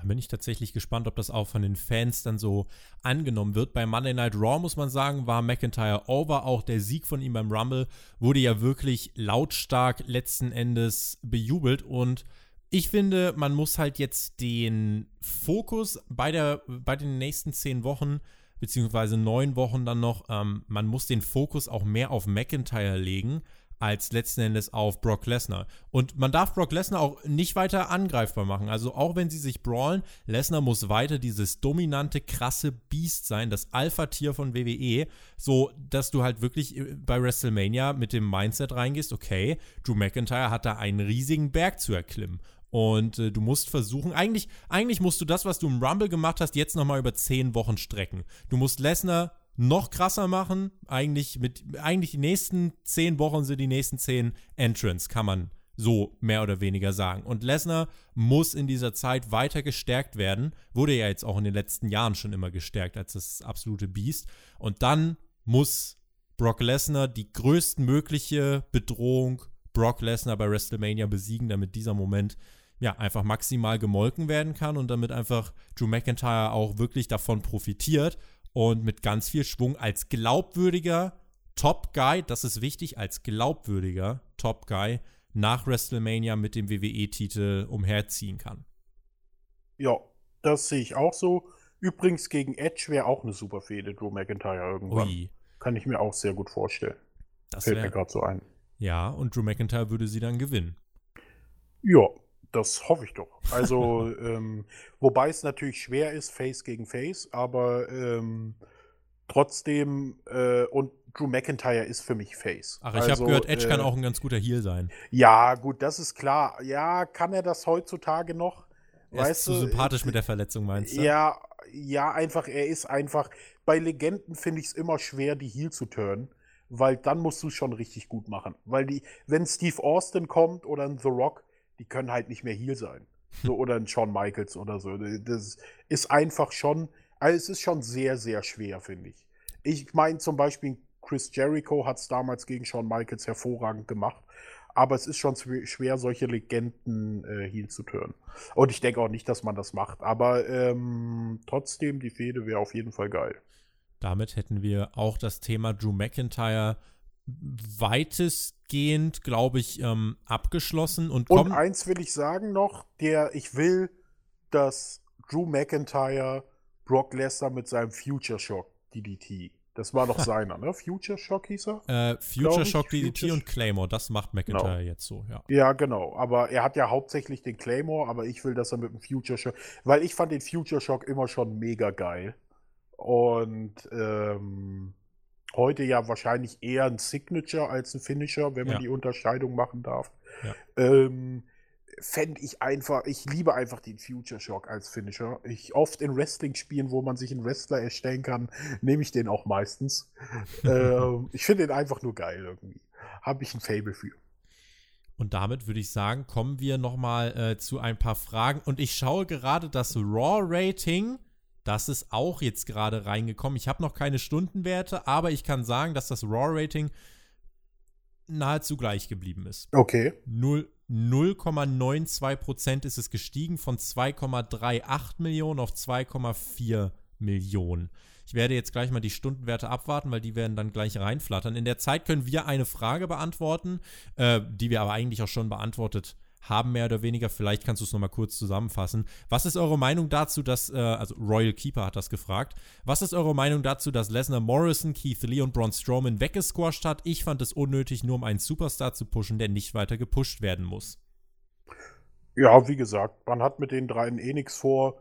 Da bin ich tatsächlich gespannt, ob das auch von den Fans dann so angenommen wird. Bei Monday Night Raw muss man sagen, war McIntyre over. Auch der Sieg von ihm beim Rumble wurde ja wirklich lautstark letzten Endes bejubelt. Und ich finde, man muss halt jetzt den Fokus bei, der, bei den nächsten zehn Wochen beziehungsweise neun Wochen dann noch, ähm, man muss den Fokus auch mehr auf McIntyre legen als letzten Endes auf Brock Lesnar. Und man darf Brock Lesnar auch nicht weiter angreifbar machen. Also auch wenn sie sich brawlen, Lesnar muss weiter dieses dominante, krasse Biest sein, das Alpha-Tier von WWE, so dass du halt wirklich äh, bei WrestleMania mit dem Mindset reingehst, okay, Drew McIntyre hat da einen riesigen Berg zu erklimmen. Und äh, du musst versuchen, eigentlich, eigentlich musst du das, was du im Rumble gemacht hast, jetzt nochmal über zehn Wochen strecken. Du musst Lesnar noch krasser machen. Eigentlich mit, eigentlich die nächsten zehn Wochen sind die nächsten zehn Entrants, kann man so mehr oder weniger sagen. Und Lesnar muss in dieser Zeit weiter gestärkt werden. Wurde ja jetzt auch in den letzten Jahren schon immer gestärkt als das absolute Biest. Und dann muss Brock Lesnar die größtmögliche Bedrohung Brock Lesnar bei WrestleMania besiegen, damit dieser Moment ja, einfach maximal gemolken werden kann und damit einfach Drew McIntyre auch wirklich davon profitiert und mit ganz viel Schwung als glaubwürdiger Top Guy, das ist wichtig, als glaubwürdiger Top Guy nach WrestleMania mit dem WWE-Titel umherziehen kann. Ja, das sehe ich auch so. Übrigens gegen Edge wäre auch eine super Fehde, Drew McIntyre irgendwann. Ui. Kann ich mir auch sehr gut vorstellen. Das Fällt wär, mir gerade so ein. Ja, und Drew McIntyre würde sie dann gewinnen. Ja, das hoffe ich doch. Also, ähm, wobei es natürlich schwer ist, Face gegen Face, aber ähm, trotzdem, äh, und Drew McIntyre ist für mich Face. Ach, ich also, habe gehört, Edge äh, kann auch ein ganz guter Heel sein. Ja, gut, das ist klar. Ja, kann er das heutzutage noch? Er weißt ist zu sympathisch mit der Verletzung, meinst du? Ja, ja, einfach, er ist einfach. Bei Legenden finde ich es immer schwer, die Heel zu turnen, weil dann musst du es schon richtig gut machen. Weil die, wenn Steve Austin kommt oder ein The Rock, die können halt nicht mehr Heel sein. So, oder ein Shawn Michaels oder so. Das ist einfach schon, also es ist schon sehr, sehr schwer, finde ich. Ich meine zum Beispiel, Chris Jericho hat es damals gegen Shawn Michaels hervorragend gemacht. Aber es ist schon schwer, solche Legenden äh, heel zu turnen. Und ich denke auch nicht, dass man das macht. Aber ähm, trotzdem, die Fehde wäre auf jeden Fall geil. Damit hätten wir auch das Thema Drew McIntyre weitestgehend, glaube ich, ähm, abgeschlossen. Und, und eins will ich sagen noch, der, ich will, dass Drew McIntyre Brock Lesnar mit seinem Future Shock DDT das war doch seiner, ne? Future Shock hieß er? Äh, Future Shock DDT Future und Claymore, das macht McIntyre genau. jetzt so, ja. Ja, genau. Aber er hat ja hauptsächlich den Claymore, aber ich will, dass er mit dem Future Shock, weil ich fand den Future Shock immer schon mega geil. Und ähm, heute ja wahrscheinlich eher ein Signature als ein Finisher, wenn man ja. die Unterscheidung machen darf. Ja. Ähm, fände ich einfach, ich liebe einfach den Future Shock als Finisher. Ich oft in Wrestling-Spielen, wo man sich einen Wrestler erstellen kann, nehme ich den auch meistens. ähm, ich finde den einfach nur geil irgendwie. Habe ich ein Fable für. Und damit würde ich sagen, kommen wir nochmal äh, zu ein paar Fragen. Und ich schaue gerade das Raw-Rating. Das ist auch jetzt gerade reingekommen. Ich habe noch keine Stundenwerte, aber ich kann sagen, dass das Raw-Rating nahezu gleich geblieben ist. Okay. 0, 0,92% ist es gestiegen von 2,38 Millionen auf 2,4 Millionen. Ich werde jetzt gleich mal die Stundenwerte abwarten, weil die werden dann gleich reinflattern. In der Zeit können wir eine Frage beantworten, äh, die wir aber eigentlich auch schon beantwortet haben, mehr oder weniger. Vielleicht kannst du es nochmal kurz zusammenfassen. Was ist eure Meinung dazu, dass, äh, also Royal Keeper hat das gefragt, was ist eure Meinung dazu, dass Lesnar Morrison, Keith Lee und Braun Strowman weggesquasht hat? Ich fand es unnötig, nur um einen Superstar zu pushen, der nicht weiter gepusht werden muss. Ja, wie gesagt, man hat mit den dreien eh nichts vor.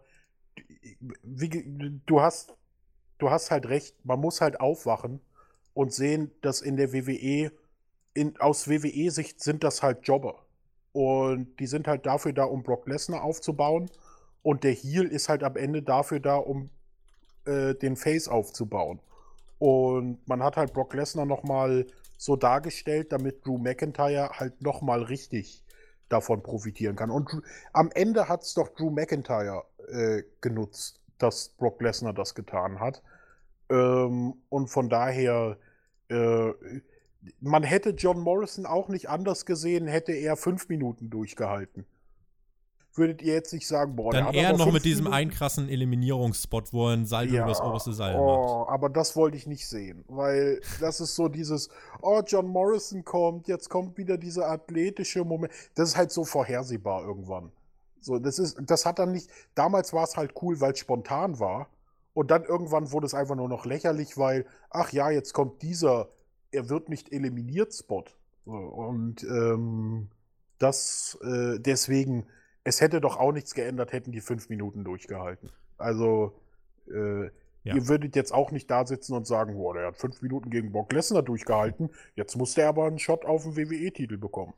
Wie, du hast, du hast halt recht, man muss halt aufwachen und sehen, dass in der WWE, in, aus WWE-Sicht sind das halt Jobber. Und die sind halt dafür da, um Brock Lesnar aufzubauen. Und der Heel ist halt am Ende dafür da, um äh, den Face aufzubauen. Und man hat halt Brock Lesnar nochmal so dargestellt, damit Drew McIntyre halt nochmal richtig davon profitieren kann. Und am Ende hat es doch Drew McIntyre äh, genutzt, dass Brock Lesnar das getan hat. Ähm, und von daher äh, man hätte John Morrison auch nicht anders gesehen, hätte er fünf Minuten durchgehalten. Würdet ihr jetzt nicht sagen, boah, Dann eher noch mit diesem einen krassen Eliminierungsspot, wo er ein Saldo ja, übers oberste Seil oh, macht. Aber das wollte ich nicht sehen, weil das ist so dieses, oh, John Morrison kommt, jetzt kommt wieder dieser athletische Moment. Das ist halt so vorhersehbar irgendwann. So, das ist, das hat dann nicht, damals war es halt cool, weil es spontan war. Und dann irgendwann wurde es einfach nur noch lächerlich, weil, ach ja, jetzt kommt dieser er wird nicht eliminiert, Spot. Und ähm, das äh, deswegen, es hätte doch auch nichts geändert, hätten die fünf Minuten durchgehalten. Also, äh, ja. ihr würdet jetzt auch nicht da sitzen und sagen, boah, der hat fünf Minuten gegen Brock Lesnar durchgehalten, jetzt muss der aber einen Shot auf den WWE-Titel bekommen.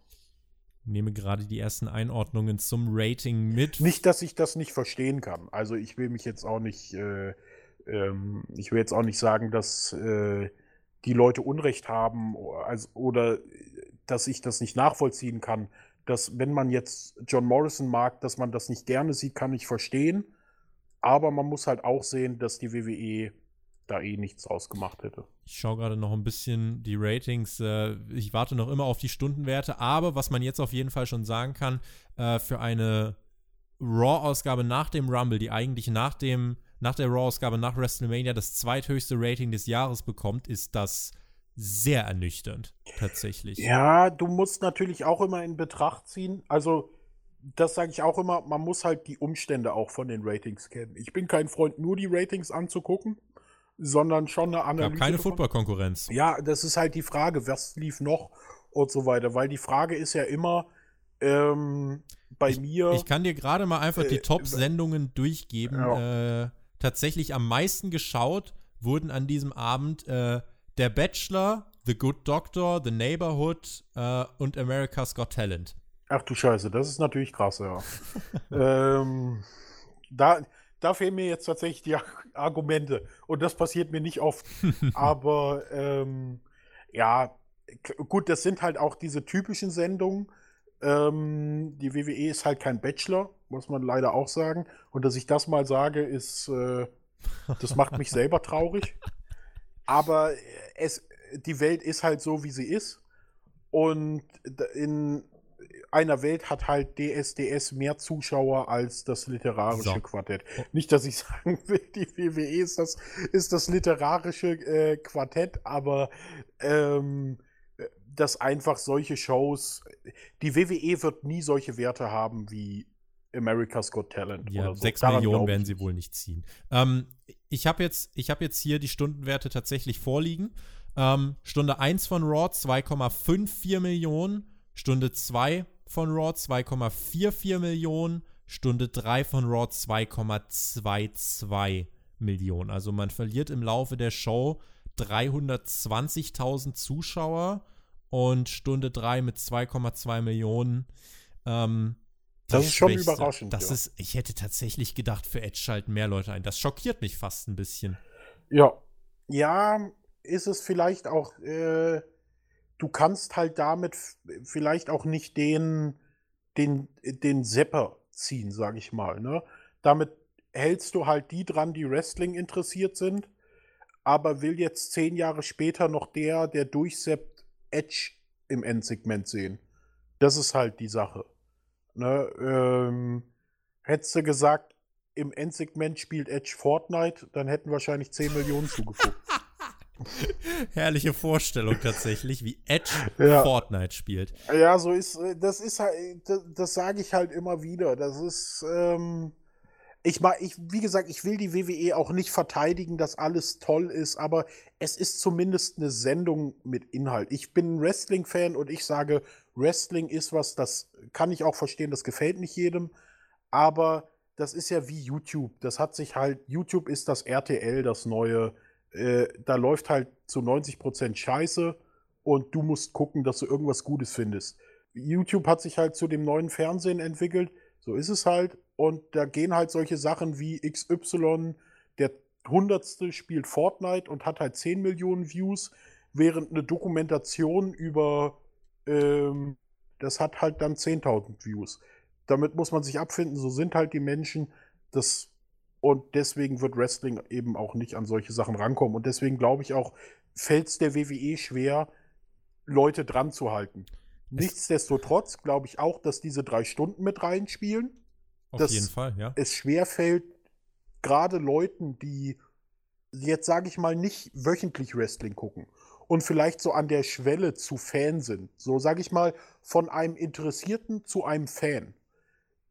Ich nehme gerade die ersten Einordnungen zum Rating mit. Nicht, dass ich das nicht verstehen kann. Also ich will mich jetzt auch nicht, äh, ähm, ich will jetzt auch nicht sagen, dass äh, die Leute Unrecht haben also, oder dass ich das nicht nachvollziehen kann. Dass, wenn man jetzt John Morrison mag, dass man das nicht gerne sieht, kann ich verstehen. Aber man muss halt auch sehen, dass die WWE da eh nichts draus gemacht hätte. Ich schaue gerade noch ein bisschen die Ratings. Äh, ich warte noch immer auf die Stundenwerte, aber was man jetzt auf jeden Fall schon sagen kann, äh, für eine Raw-Ausgabe nach dem Rumble, die eigentlich nach dem, nach der Raw-Ausgabe nach WrestleMania das zweithöchste Rating des Jahres bekommt, ist das sehr ernüchternd, tatsächlich. Ja, du musst natürlich auch immer in Betracht ziehen. Also, das sage ich auch immer, man muss halt die Umstände auch von den Ratings kennen. Ich bin kein Freund, nur die Ratings anzugucken, sondern schon eine Analyse. Gab keine Football-Konkurrenz. Ja, das ist halt die Frage, was lief noch und so weiter. Weil die Frage ist ja immer, ähm, bei ich, mir. Ich kann dir gerade mal einfach die äh, Top-Sendungen durchgeben. Ja. Äh, tatsächlich am meisten geschaut wurden an diesem Abend äh, Der Bachelor, The Good Doctor, The Neighborhood äh, und America's Got Talent. Ach du Scheiße, das ist natürlich krass, ja. ähm, da, da fehlen mir jetzt tatsächlich die Argumente. Und das passiert mir nicht oft. Aber ähm, ja, gut, das sind halt auch diese typischen Sendungen. Ähm, die WWE ist halt kein Bachelor, muss man leider auch sagen. Und dass ich das mal sage, ist, äh, das macht mich selber traurig. Aber es, die Welt ist halt so, wie sie ist. Und in einer Welt hat halt DSDS mehr Zuschauer als das literarische so. Quartett. Nicht, dass ich sagen will, die WWE ist das, ist das literarische äh, Quartett, aber ähm, dass einfach solche Shows, die WWE wird nie solche Werte haben wie America's Got Talent. Ja, oder so. 6 Daran Millionen werden sie wohl nicht ziehen. Ähm, ich habe jetzt, hab jetzt hier die Stundenwerte tatsächlich vorliegen. Ähm, Stunde 1 von Raw 2,54 Millionen, Stunde 2 von Raw 2,44 Millionen, Stunde 3 von Raw 2,22 Millionen. Also man verliert im Laufe der Show 320.000 Zuschauer und Stunde 3 mit 2,2 Millionen. Ähm, das ist schon überraschend. Das ja. ist, ich hätte tatsächlich gedacht, für Edge schalten mehr Leute ein. Das schockiert mich fast ein bisschen. Ja. Ja, ist es vielleicht auch, äh, du kannst halt damit vielleicht auch nicht den, den, den Sepper ziehen, sag ich mal. Ne? Damit hältst du halt die dran, die Wrestling interessiert sind, aber will jetzt zehn Jahre später noch der, der durchseppt, Edge im Endsegment sehen. Das ist halt die Sache. Ne, ähm, hättest du gesagt, im Endsegment spielt Edge Fortnite, dann hätten wahrscheinlich 10 Millionen zugeguckt. Herrliche Vorstellung tatsächlich, wie Edge ja. Fortnite spielt. Ja, so ist, äh, das ist halt, das, das sage ich halt immer wieder. Das ist, ähm, ich mal, ich, wie gesagt, ich will die WWE auch nicht verteidigen, dass alles toll ist, aber es ist zumindest eine Sendung mit Inhalt. Ich bin Wrestling-Fan und ich sage, Wrestling ist was, das kann ich auch verstehen, das gefällt nicht jedem, aber das ist ja wie YouTube. Das hat sich halt, YouTube ist das RTL, das neue. Äh, da läuft halt zu 90% Scheiße und du musst gucken, dass du irgendwas Gutes findest. YouTube hat sich halt zu dem neuen Fernsehen entwickelt. So ist es halt. Und da gehen halt solche Sachen wie XY, der Hundertste spielt Fortnite und hat halt 10 Millionen Views, während eine Dokumentation über ähm, das hat halt dann 10.000 Views. Damit muss man sich abfinden, so sind halt die Menschen. Das, und deswegen wird Wrestling eben auch nicht an solche Sachen rankommen. Und deswegen glaube ich auch, fällt es der WWE schwer, Leute dran zu halten. Nichtsdestotrotz glaube ich auch, dass diese drei Stunden mit reinspielen. Auf jeden Fall, ja. Es schwerfällt, gerade Leuten, die jetzt sage ich mal nicht wöchentlich Wrestling gucken und vielleicht so an der Schwelle zu Fan sind, so sage ich mal von einem Interessierten zu einem Fan,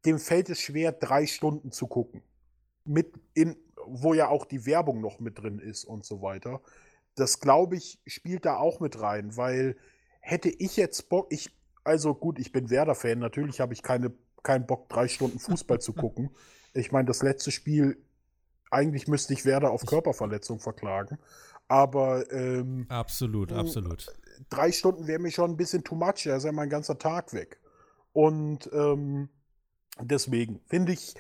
dem fällt es schwer, drei Stunden zu gucken. Mit in, wo ja auch die Werbung noch mit drin ist und so weiter. Das glaube ich, spielt da auch mit rein, weil hätte ich jetzt Bock, ich, also gut, ich bin Werder-Fan, natürlich habe ich keine keinen Bock, drei Stunden Fußball zu gucken. Ich meine, das letzte Spiel, eigentlich müsste ich Werder auf Körperverletzung verklagen. Aber ähm, absolut, absolut. Drei Stunden wäre mir schon ein bisschen too much, da ist ja mein ganzer Tag weg. Und ähm, deswegen finde ich,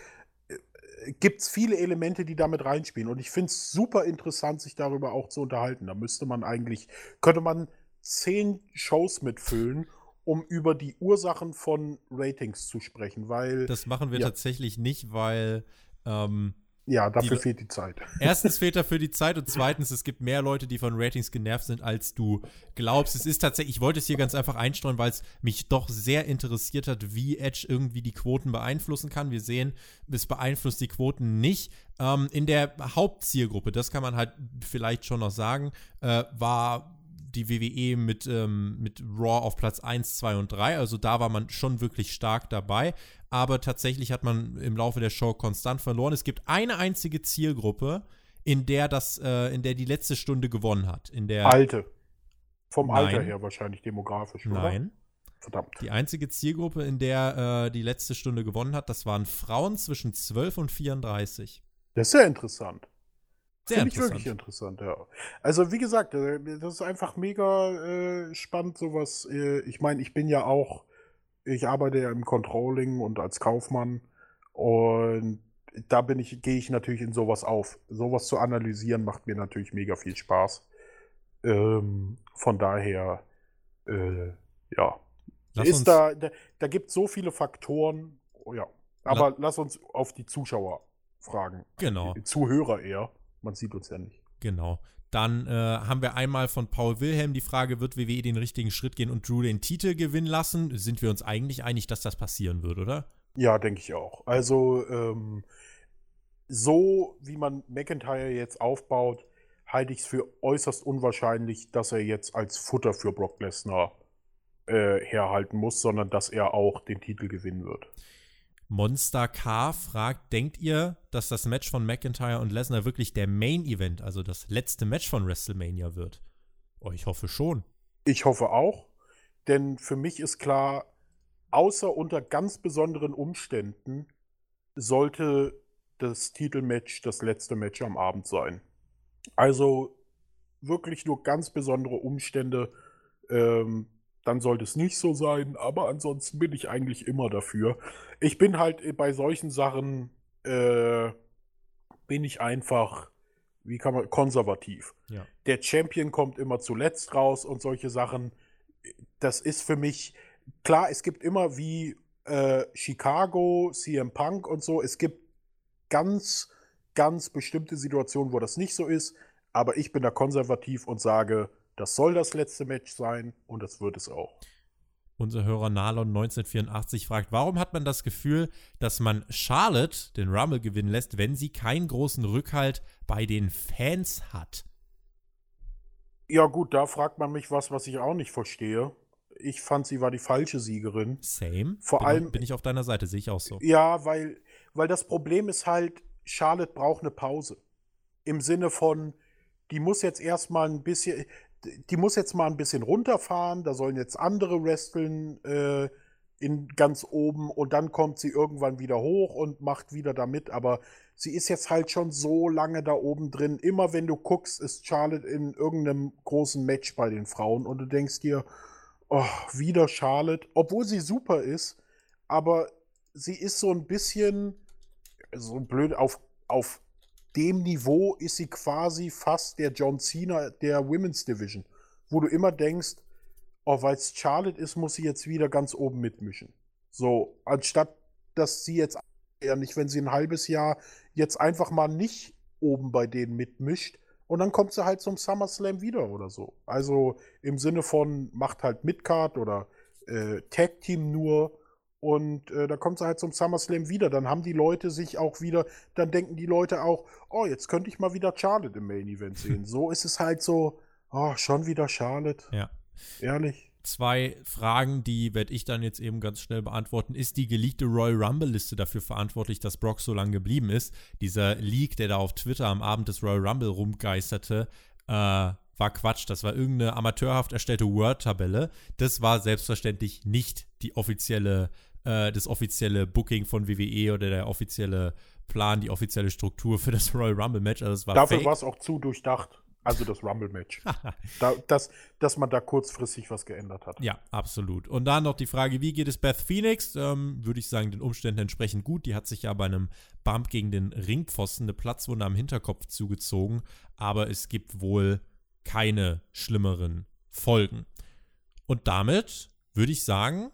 äh, gibt es viele Elemente, die damit reinspielen. Und ich finde es super interessant, sich darüber auch zu unterhalten. Da müsste man eigentlich, könnte man zehn Shows mitfüllen um über die Ursachen von Ratings zu sprechen, weil. Das machen wir ja. tatsächlich nicht, weil. Ähm, Ja, dafür die, fehlt die Zeit. Erstens fehlt dafür die Zeit und zweitens, es gibt mehr Leute, die von Ratings genervt sind, als du glaubst. Es ist tatsächlich, ich wollte es hier ganz einfach einstreuen, weil es mich doch sehr interessiert hat, wie Edge irgendwie die Quoten beeinflussen kann. Wir sehen, es beeinflusst die Quoten nicht. Ähm, in der Hauptzielgruppe, das kann man halt vielleicht schon noch sagen, äh, war die WWE mit, ähm, mit Raw auf Platz 1, 2 und 3. Also da war man schon wirklich stark dabei. Aber tatsächlich hat man im Laufe der Show konstant verloren. Es gibt eine einzige Zielgruppe, in der das, äh, in der die letzte Stunde gewonnen hat. In der Alte. Vom Nein. Alter her wahrscheinlich demografisch, oder? Nein. Verdammt. Die einzige Zielgruppe, in der äh, die letzte Stunde gewonnen hat, das waren Frauen zwischen 12 und 34. Das ist sehr interessant. Sehr Finde ich wirklich interessant, ja. Also wie gesagt, äh, das ist einfach mega äh, spannend, sowas. Äh, ich meine, ich bin ja auch, ich arbeite ja im Controlling und als Kaufmann und da bin ich, gehe ich natürlich in sowas auf. Sowas zu analysieren macht mir natürlich mega viel Spaß. Ähm, von daher, äh, ja. Lass ist da, da, da gibt es so viele Faktoren, oh, ja. Aber La lass uns auf die Zuschauer fragen. Genau. Die Zuhörer eher. Man sieht uns ja nicht. Genau. Dann äh, haben wir einmal von Paul Wilhelm die Frage, wird WWE den richtigen Schritt gehen und Drew den Titel gewinnen lassen? Sind wir uns eigentlich einig, dass das passieren wird, oder? Ja, denke ich auch. Also ähm, so wie man McIntyre jetzt aufbaut, halte ich es für äußerst unwahrscheinlich, dass er jetzt als Futter für Brock Lesnar äh, herhalten muss, sondern dass er auch den Titel gewinnen wird. Monster K fragt, denkt ihr, dass das Match von McIntyre und Lesnar wirklich der Main Event, also das letzte Match von WrestleMania wird? Oh, ich hoffe schon. Ich hoffe auch, denn für mich ist klar, außer unter ganz besonderen Umständen sollte das Titelmatch das letzte Match am Abend sein. Also wirklich nur ganz besondere Umstände ähm, dann sollte es nicht so sein, aber ansonsten bin ich eigentlich immer dafür. Ich bin halt äh, bei solchen Sachen, äh, bin ich einfach, wie kann man, konservativ. Ja. Der Champion kommt immer zuletzt raus und solche Sachen. Das ist für mich, klar, es gibt immer wie äh, Chicago, CM Punk und so, es gibt ganz, ganz bestimmte Situationen, wo das nicht so ist, aber ich bin da konservativ und sage, das soll das letzte Match sein und das wird es auch. Unser Hörer Nalon 1984 fragt, warum hat man das Gefühl, dass man Charlotte den Rumble gewinnen lässt, wenn sie keinen großen Rückhalt bei den Fans hat? Ja gut, da fragt man mich was, was ich auch nicht verstehe. Ich fand, sie war die falsche Siegerin. Same. Vor bin, allem bin ich auf deiner Seite, sehe ich auch so. Ja, weil, weil das Problem ist halt, Charlotte braucht eine Pause. Im Sinne von, die muss jetzt erstmal ein bisschen, die muss jetzt mal ein bisschen runterfahren, da sollen jetzt andere wresteln äh, in ganz oben und dann kommt sie irgendwann wieder hoch und macht wieder damit, aber sie ist jetzt halt schon so lange da oben drin. Immer wenn du guckst, ist Charlotte in irgendeinem großen Match bei den Frauen und du denkst dir, oh, wieder Charlotte, obwohl sie super ist, aber sie ist so ein bisschen so blöd auf, auf dem Niveau ist sie quasi fast der John Cena der Women's Division, wo du immer denkst, oh, weil es Charlotte ist, muss sie jetzt wieder ganz oben mitmischen. So, anstatt dass sie jetzt ja nicht, wenn sie ein halbes Jahr jetzt einfach mal nicht oben bei denen mitmischt und dann kommt sie halt zum SummerSlam wieder oder so. Also im Sinne von macht halt Midcard oder äh, Tag Team nur und äh, da kommt sie halt zum SummerSlam wieder. Dann haben die Leute sich auch wieder, dann denken die Leute auch, oh, jetzt könnte ich mal wieder Charlotte im Main Event sehen. so ist es halt so, oh, schon wieder Charlotte. Ja. Ehrlich. Zwei Fragen, die werde ich dann jetzt eben ganz schnell beantworten. Ist die geleakte Royal Rumble-Liste dafür verantwortlich, dass Brock so lange geblieben ist? Dieser Leak, der da auf Twitter am Abend des Royal Rumble rumgeisterte, äh, war Quatsch. Das war irgendeine amateurhaft erstellte Word-Tabelle. Das war selbstverständlich nicht die offizielle äh, das offizielle Booking von WWE oder der offizielle Plan, die offizielle Struktur für das Royal Rumble Match. Also war Dafür war es auch zu durchdacht. Also das Rumble-Match. da, dass, dass man da kurzfristig was geändert hat. Ja, absolut. Und dann noch die Frage, wie geht es Beth Phoenix? Ähm, Würde ich sagen, den Umständen entsprechend gut. Die hat sich ja bei einem Bump gegen den Ringpfosten eine Platzwunde am Hinterkopf zugezogen. Aber es gibt wohl keine schlimmeren Folgen. Und damit würde ich sagen,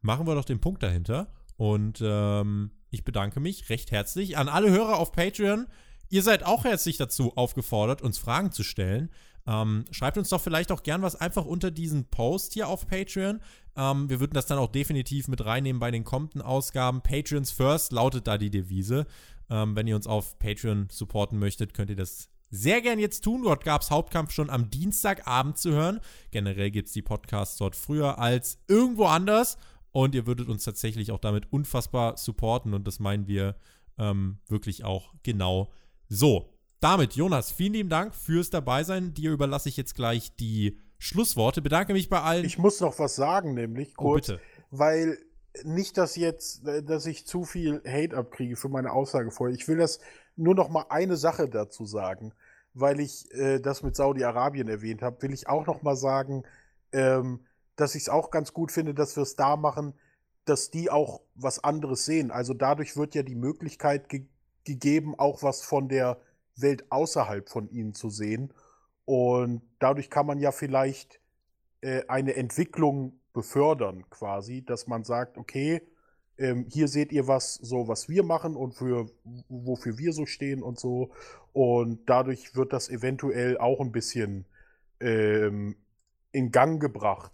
machen wir doch den Punkt dahinter und ähm, ich bedanke mich recht herzlich an alle Hörer auf Patreon. Ihr seid auch herzlich dazu aufgefordert, uns Fragen zu stellen. Ähm, schreibt uns doch vielleicht auch gern was einfach unter diesen Post hier auf Patreon. Ähm, wir würden das dann auch definitiv mit reinnehmen bei den kommenden Ausgaben. Patreons first lautet da die Devise. Ähm, wenn ihr uns auf Patreon supporten möchtet, könnt ihr das sehr gern jetzt tun. Dort gab es Hauptkampf schon am Dienstagabend zu hören. Generell gibt es die Podcasts dort früher als irgendwo anders. Und ihr würdet uns tatsächlich auch damit unfassbar supporten. Und das meinen wir ähm, wirklich auch genau so. Damit, Jonas, vielen lieben Dank fürs Dabeisein. Dir überlasse ich jetzt gleich die Schlussworte. Bedanke mich bei allen. Ich muss noch was sagen, nämlich oh, kurz, oh, weil nicht, dass jetzt, dass ich zu viel Hate abkriege für meine Aussage vorher. Ich will das nur noch mal eine Sache dazu sagen, weil ich äh, das mit Saudi-Arabien erwähnt habe, will ich auch noch mal sagen, ähm, dass ich es auch ganz gut finde, dass wir es da machen, dass die auch was anderes sehen. Also dadurch wird ja die Möglichkeit ge gegeben, auch was von der Welt außerhalb von ihnen zu sehen. Und dadurch kann man ja vielleicht äh, eine Entwicklung befördern, quasi, dass man sagt, okay, ähm, hier seht ihr was, so was wir machen und für wofür wir so stehen und so. Und dadurch wird das eventuell auch ein bisschen ähm, in Gang gebracht.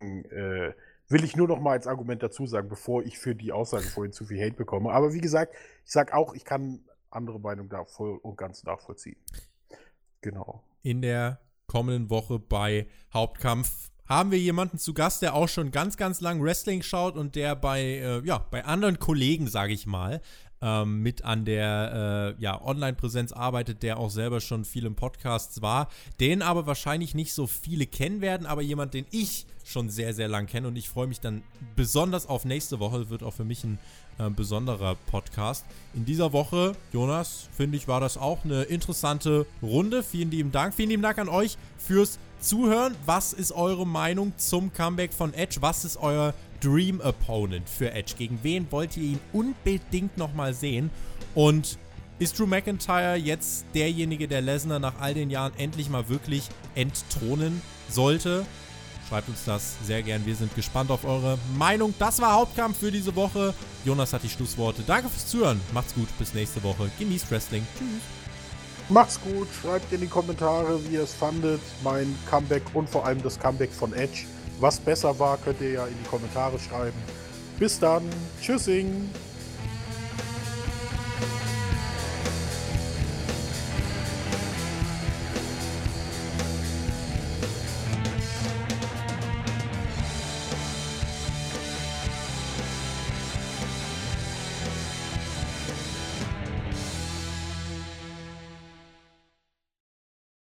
Äh, will ich nur noch mal als Argument dazu sagen, bevor ich für die Aussage vorhin zu viel Hate bekomme. Aber wie gesagt, ich sage auch, ich kann andere Meinung da voll und ganz nachvollziehen. Genau. In der kommenden Woche bei Hauptkampf haben wir jemanden zu Gast, der auch schon ganz, ganz lang Wrestling schaut und der bei, äh, ja, bei anderen Kollegen, sage ich mal, ähm, mit an der äh, ja, Online-Präsenz arbeitet, der auch selber schon viel im Podcasts war, den aber wahrscheinlich nicht so viele kennen werden, aber jemand, den ich schon sehr, sehr lang kenne und ich freue mich dann besonders auf nächste Woche, wird auch für mich ein äh, besonderer Podcast. In dieser Woche, Jonas, finde ich, war das auch eine interessante Runde. Vielen lieben Dank. Vielen lieben Dank an euch fürs Zuhören. Was ist eure Meinung zum Comeback von Edge? Was ist euer Dream Opponent für Edge? Gegen wen wollt ihr ihn unbedingt nochmal sehen? Und ist Drew McIntyre jetzt derjenige, der Lesnar nach all den Jahren endlich mal wirklich entthronen sollte? Schreibt uns das sehr gern. Wir sind gespannt auf eure Meinung. Das war Hauptkampf für diese Woche. Jonas hat die Schlussworte. Danke fürs Zuhören. Macht's gut. Bis nächste Woche. Genießt Wrestling. Tschüss. Macht's gut. Schreibt in die Kommentare, wie ihr es fandet. Mein Comeback und vor allem das Comeback von Edge. Was besser war, könnt ihr ja in die Kommentare schreiben. Bis dann. Tschüssing.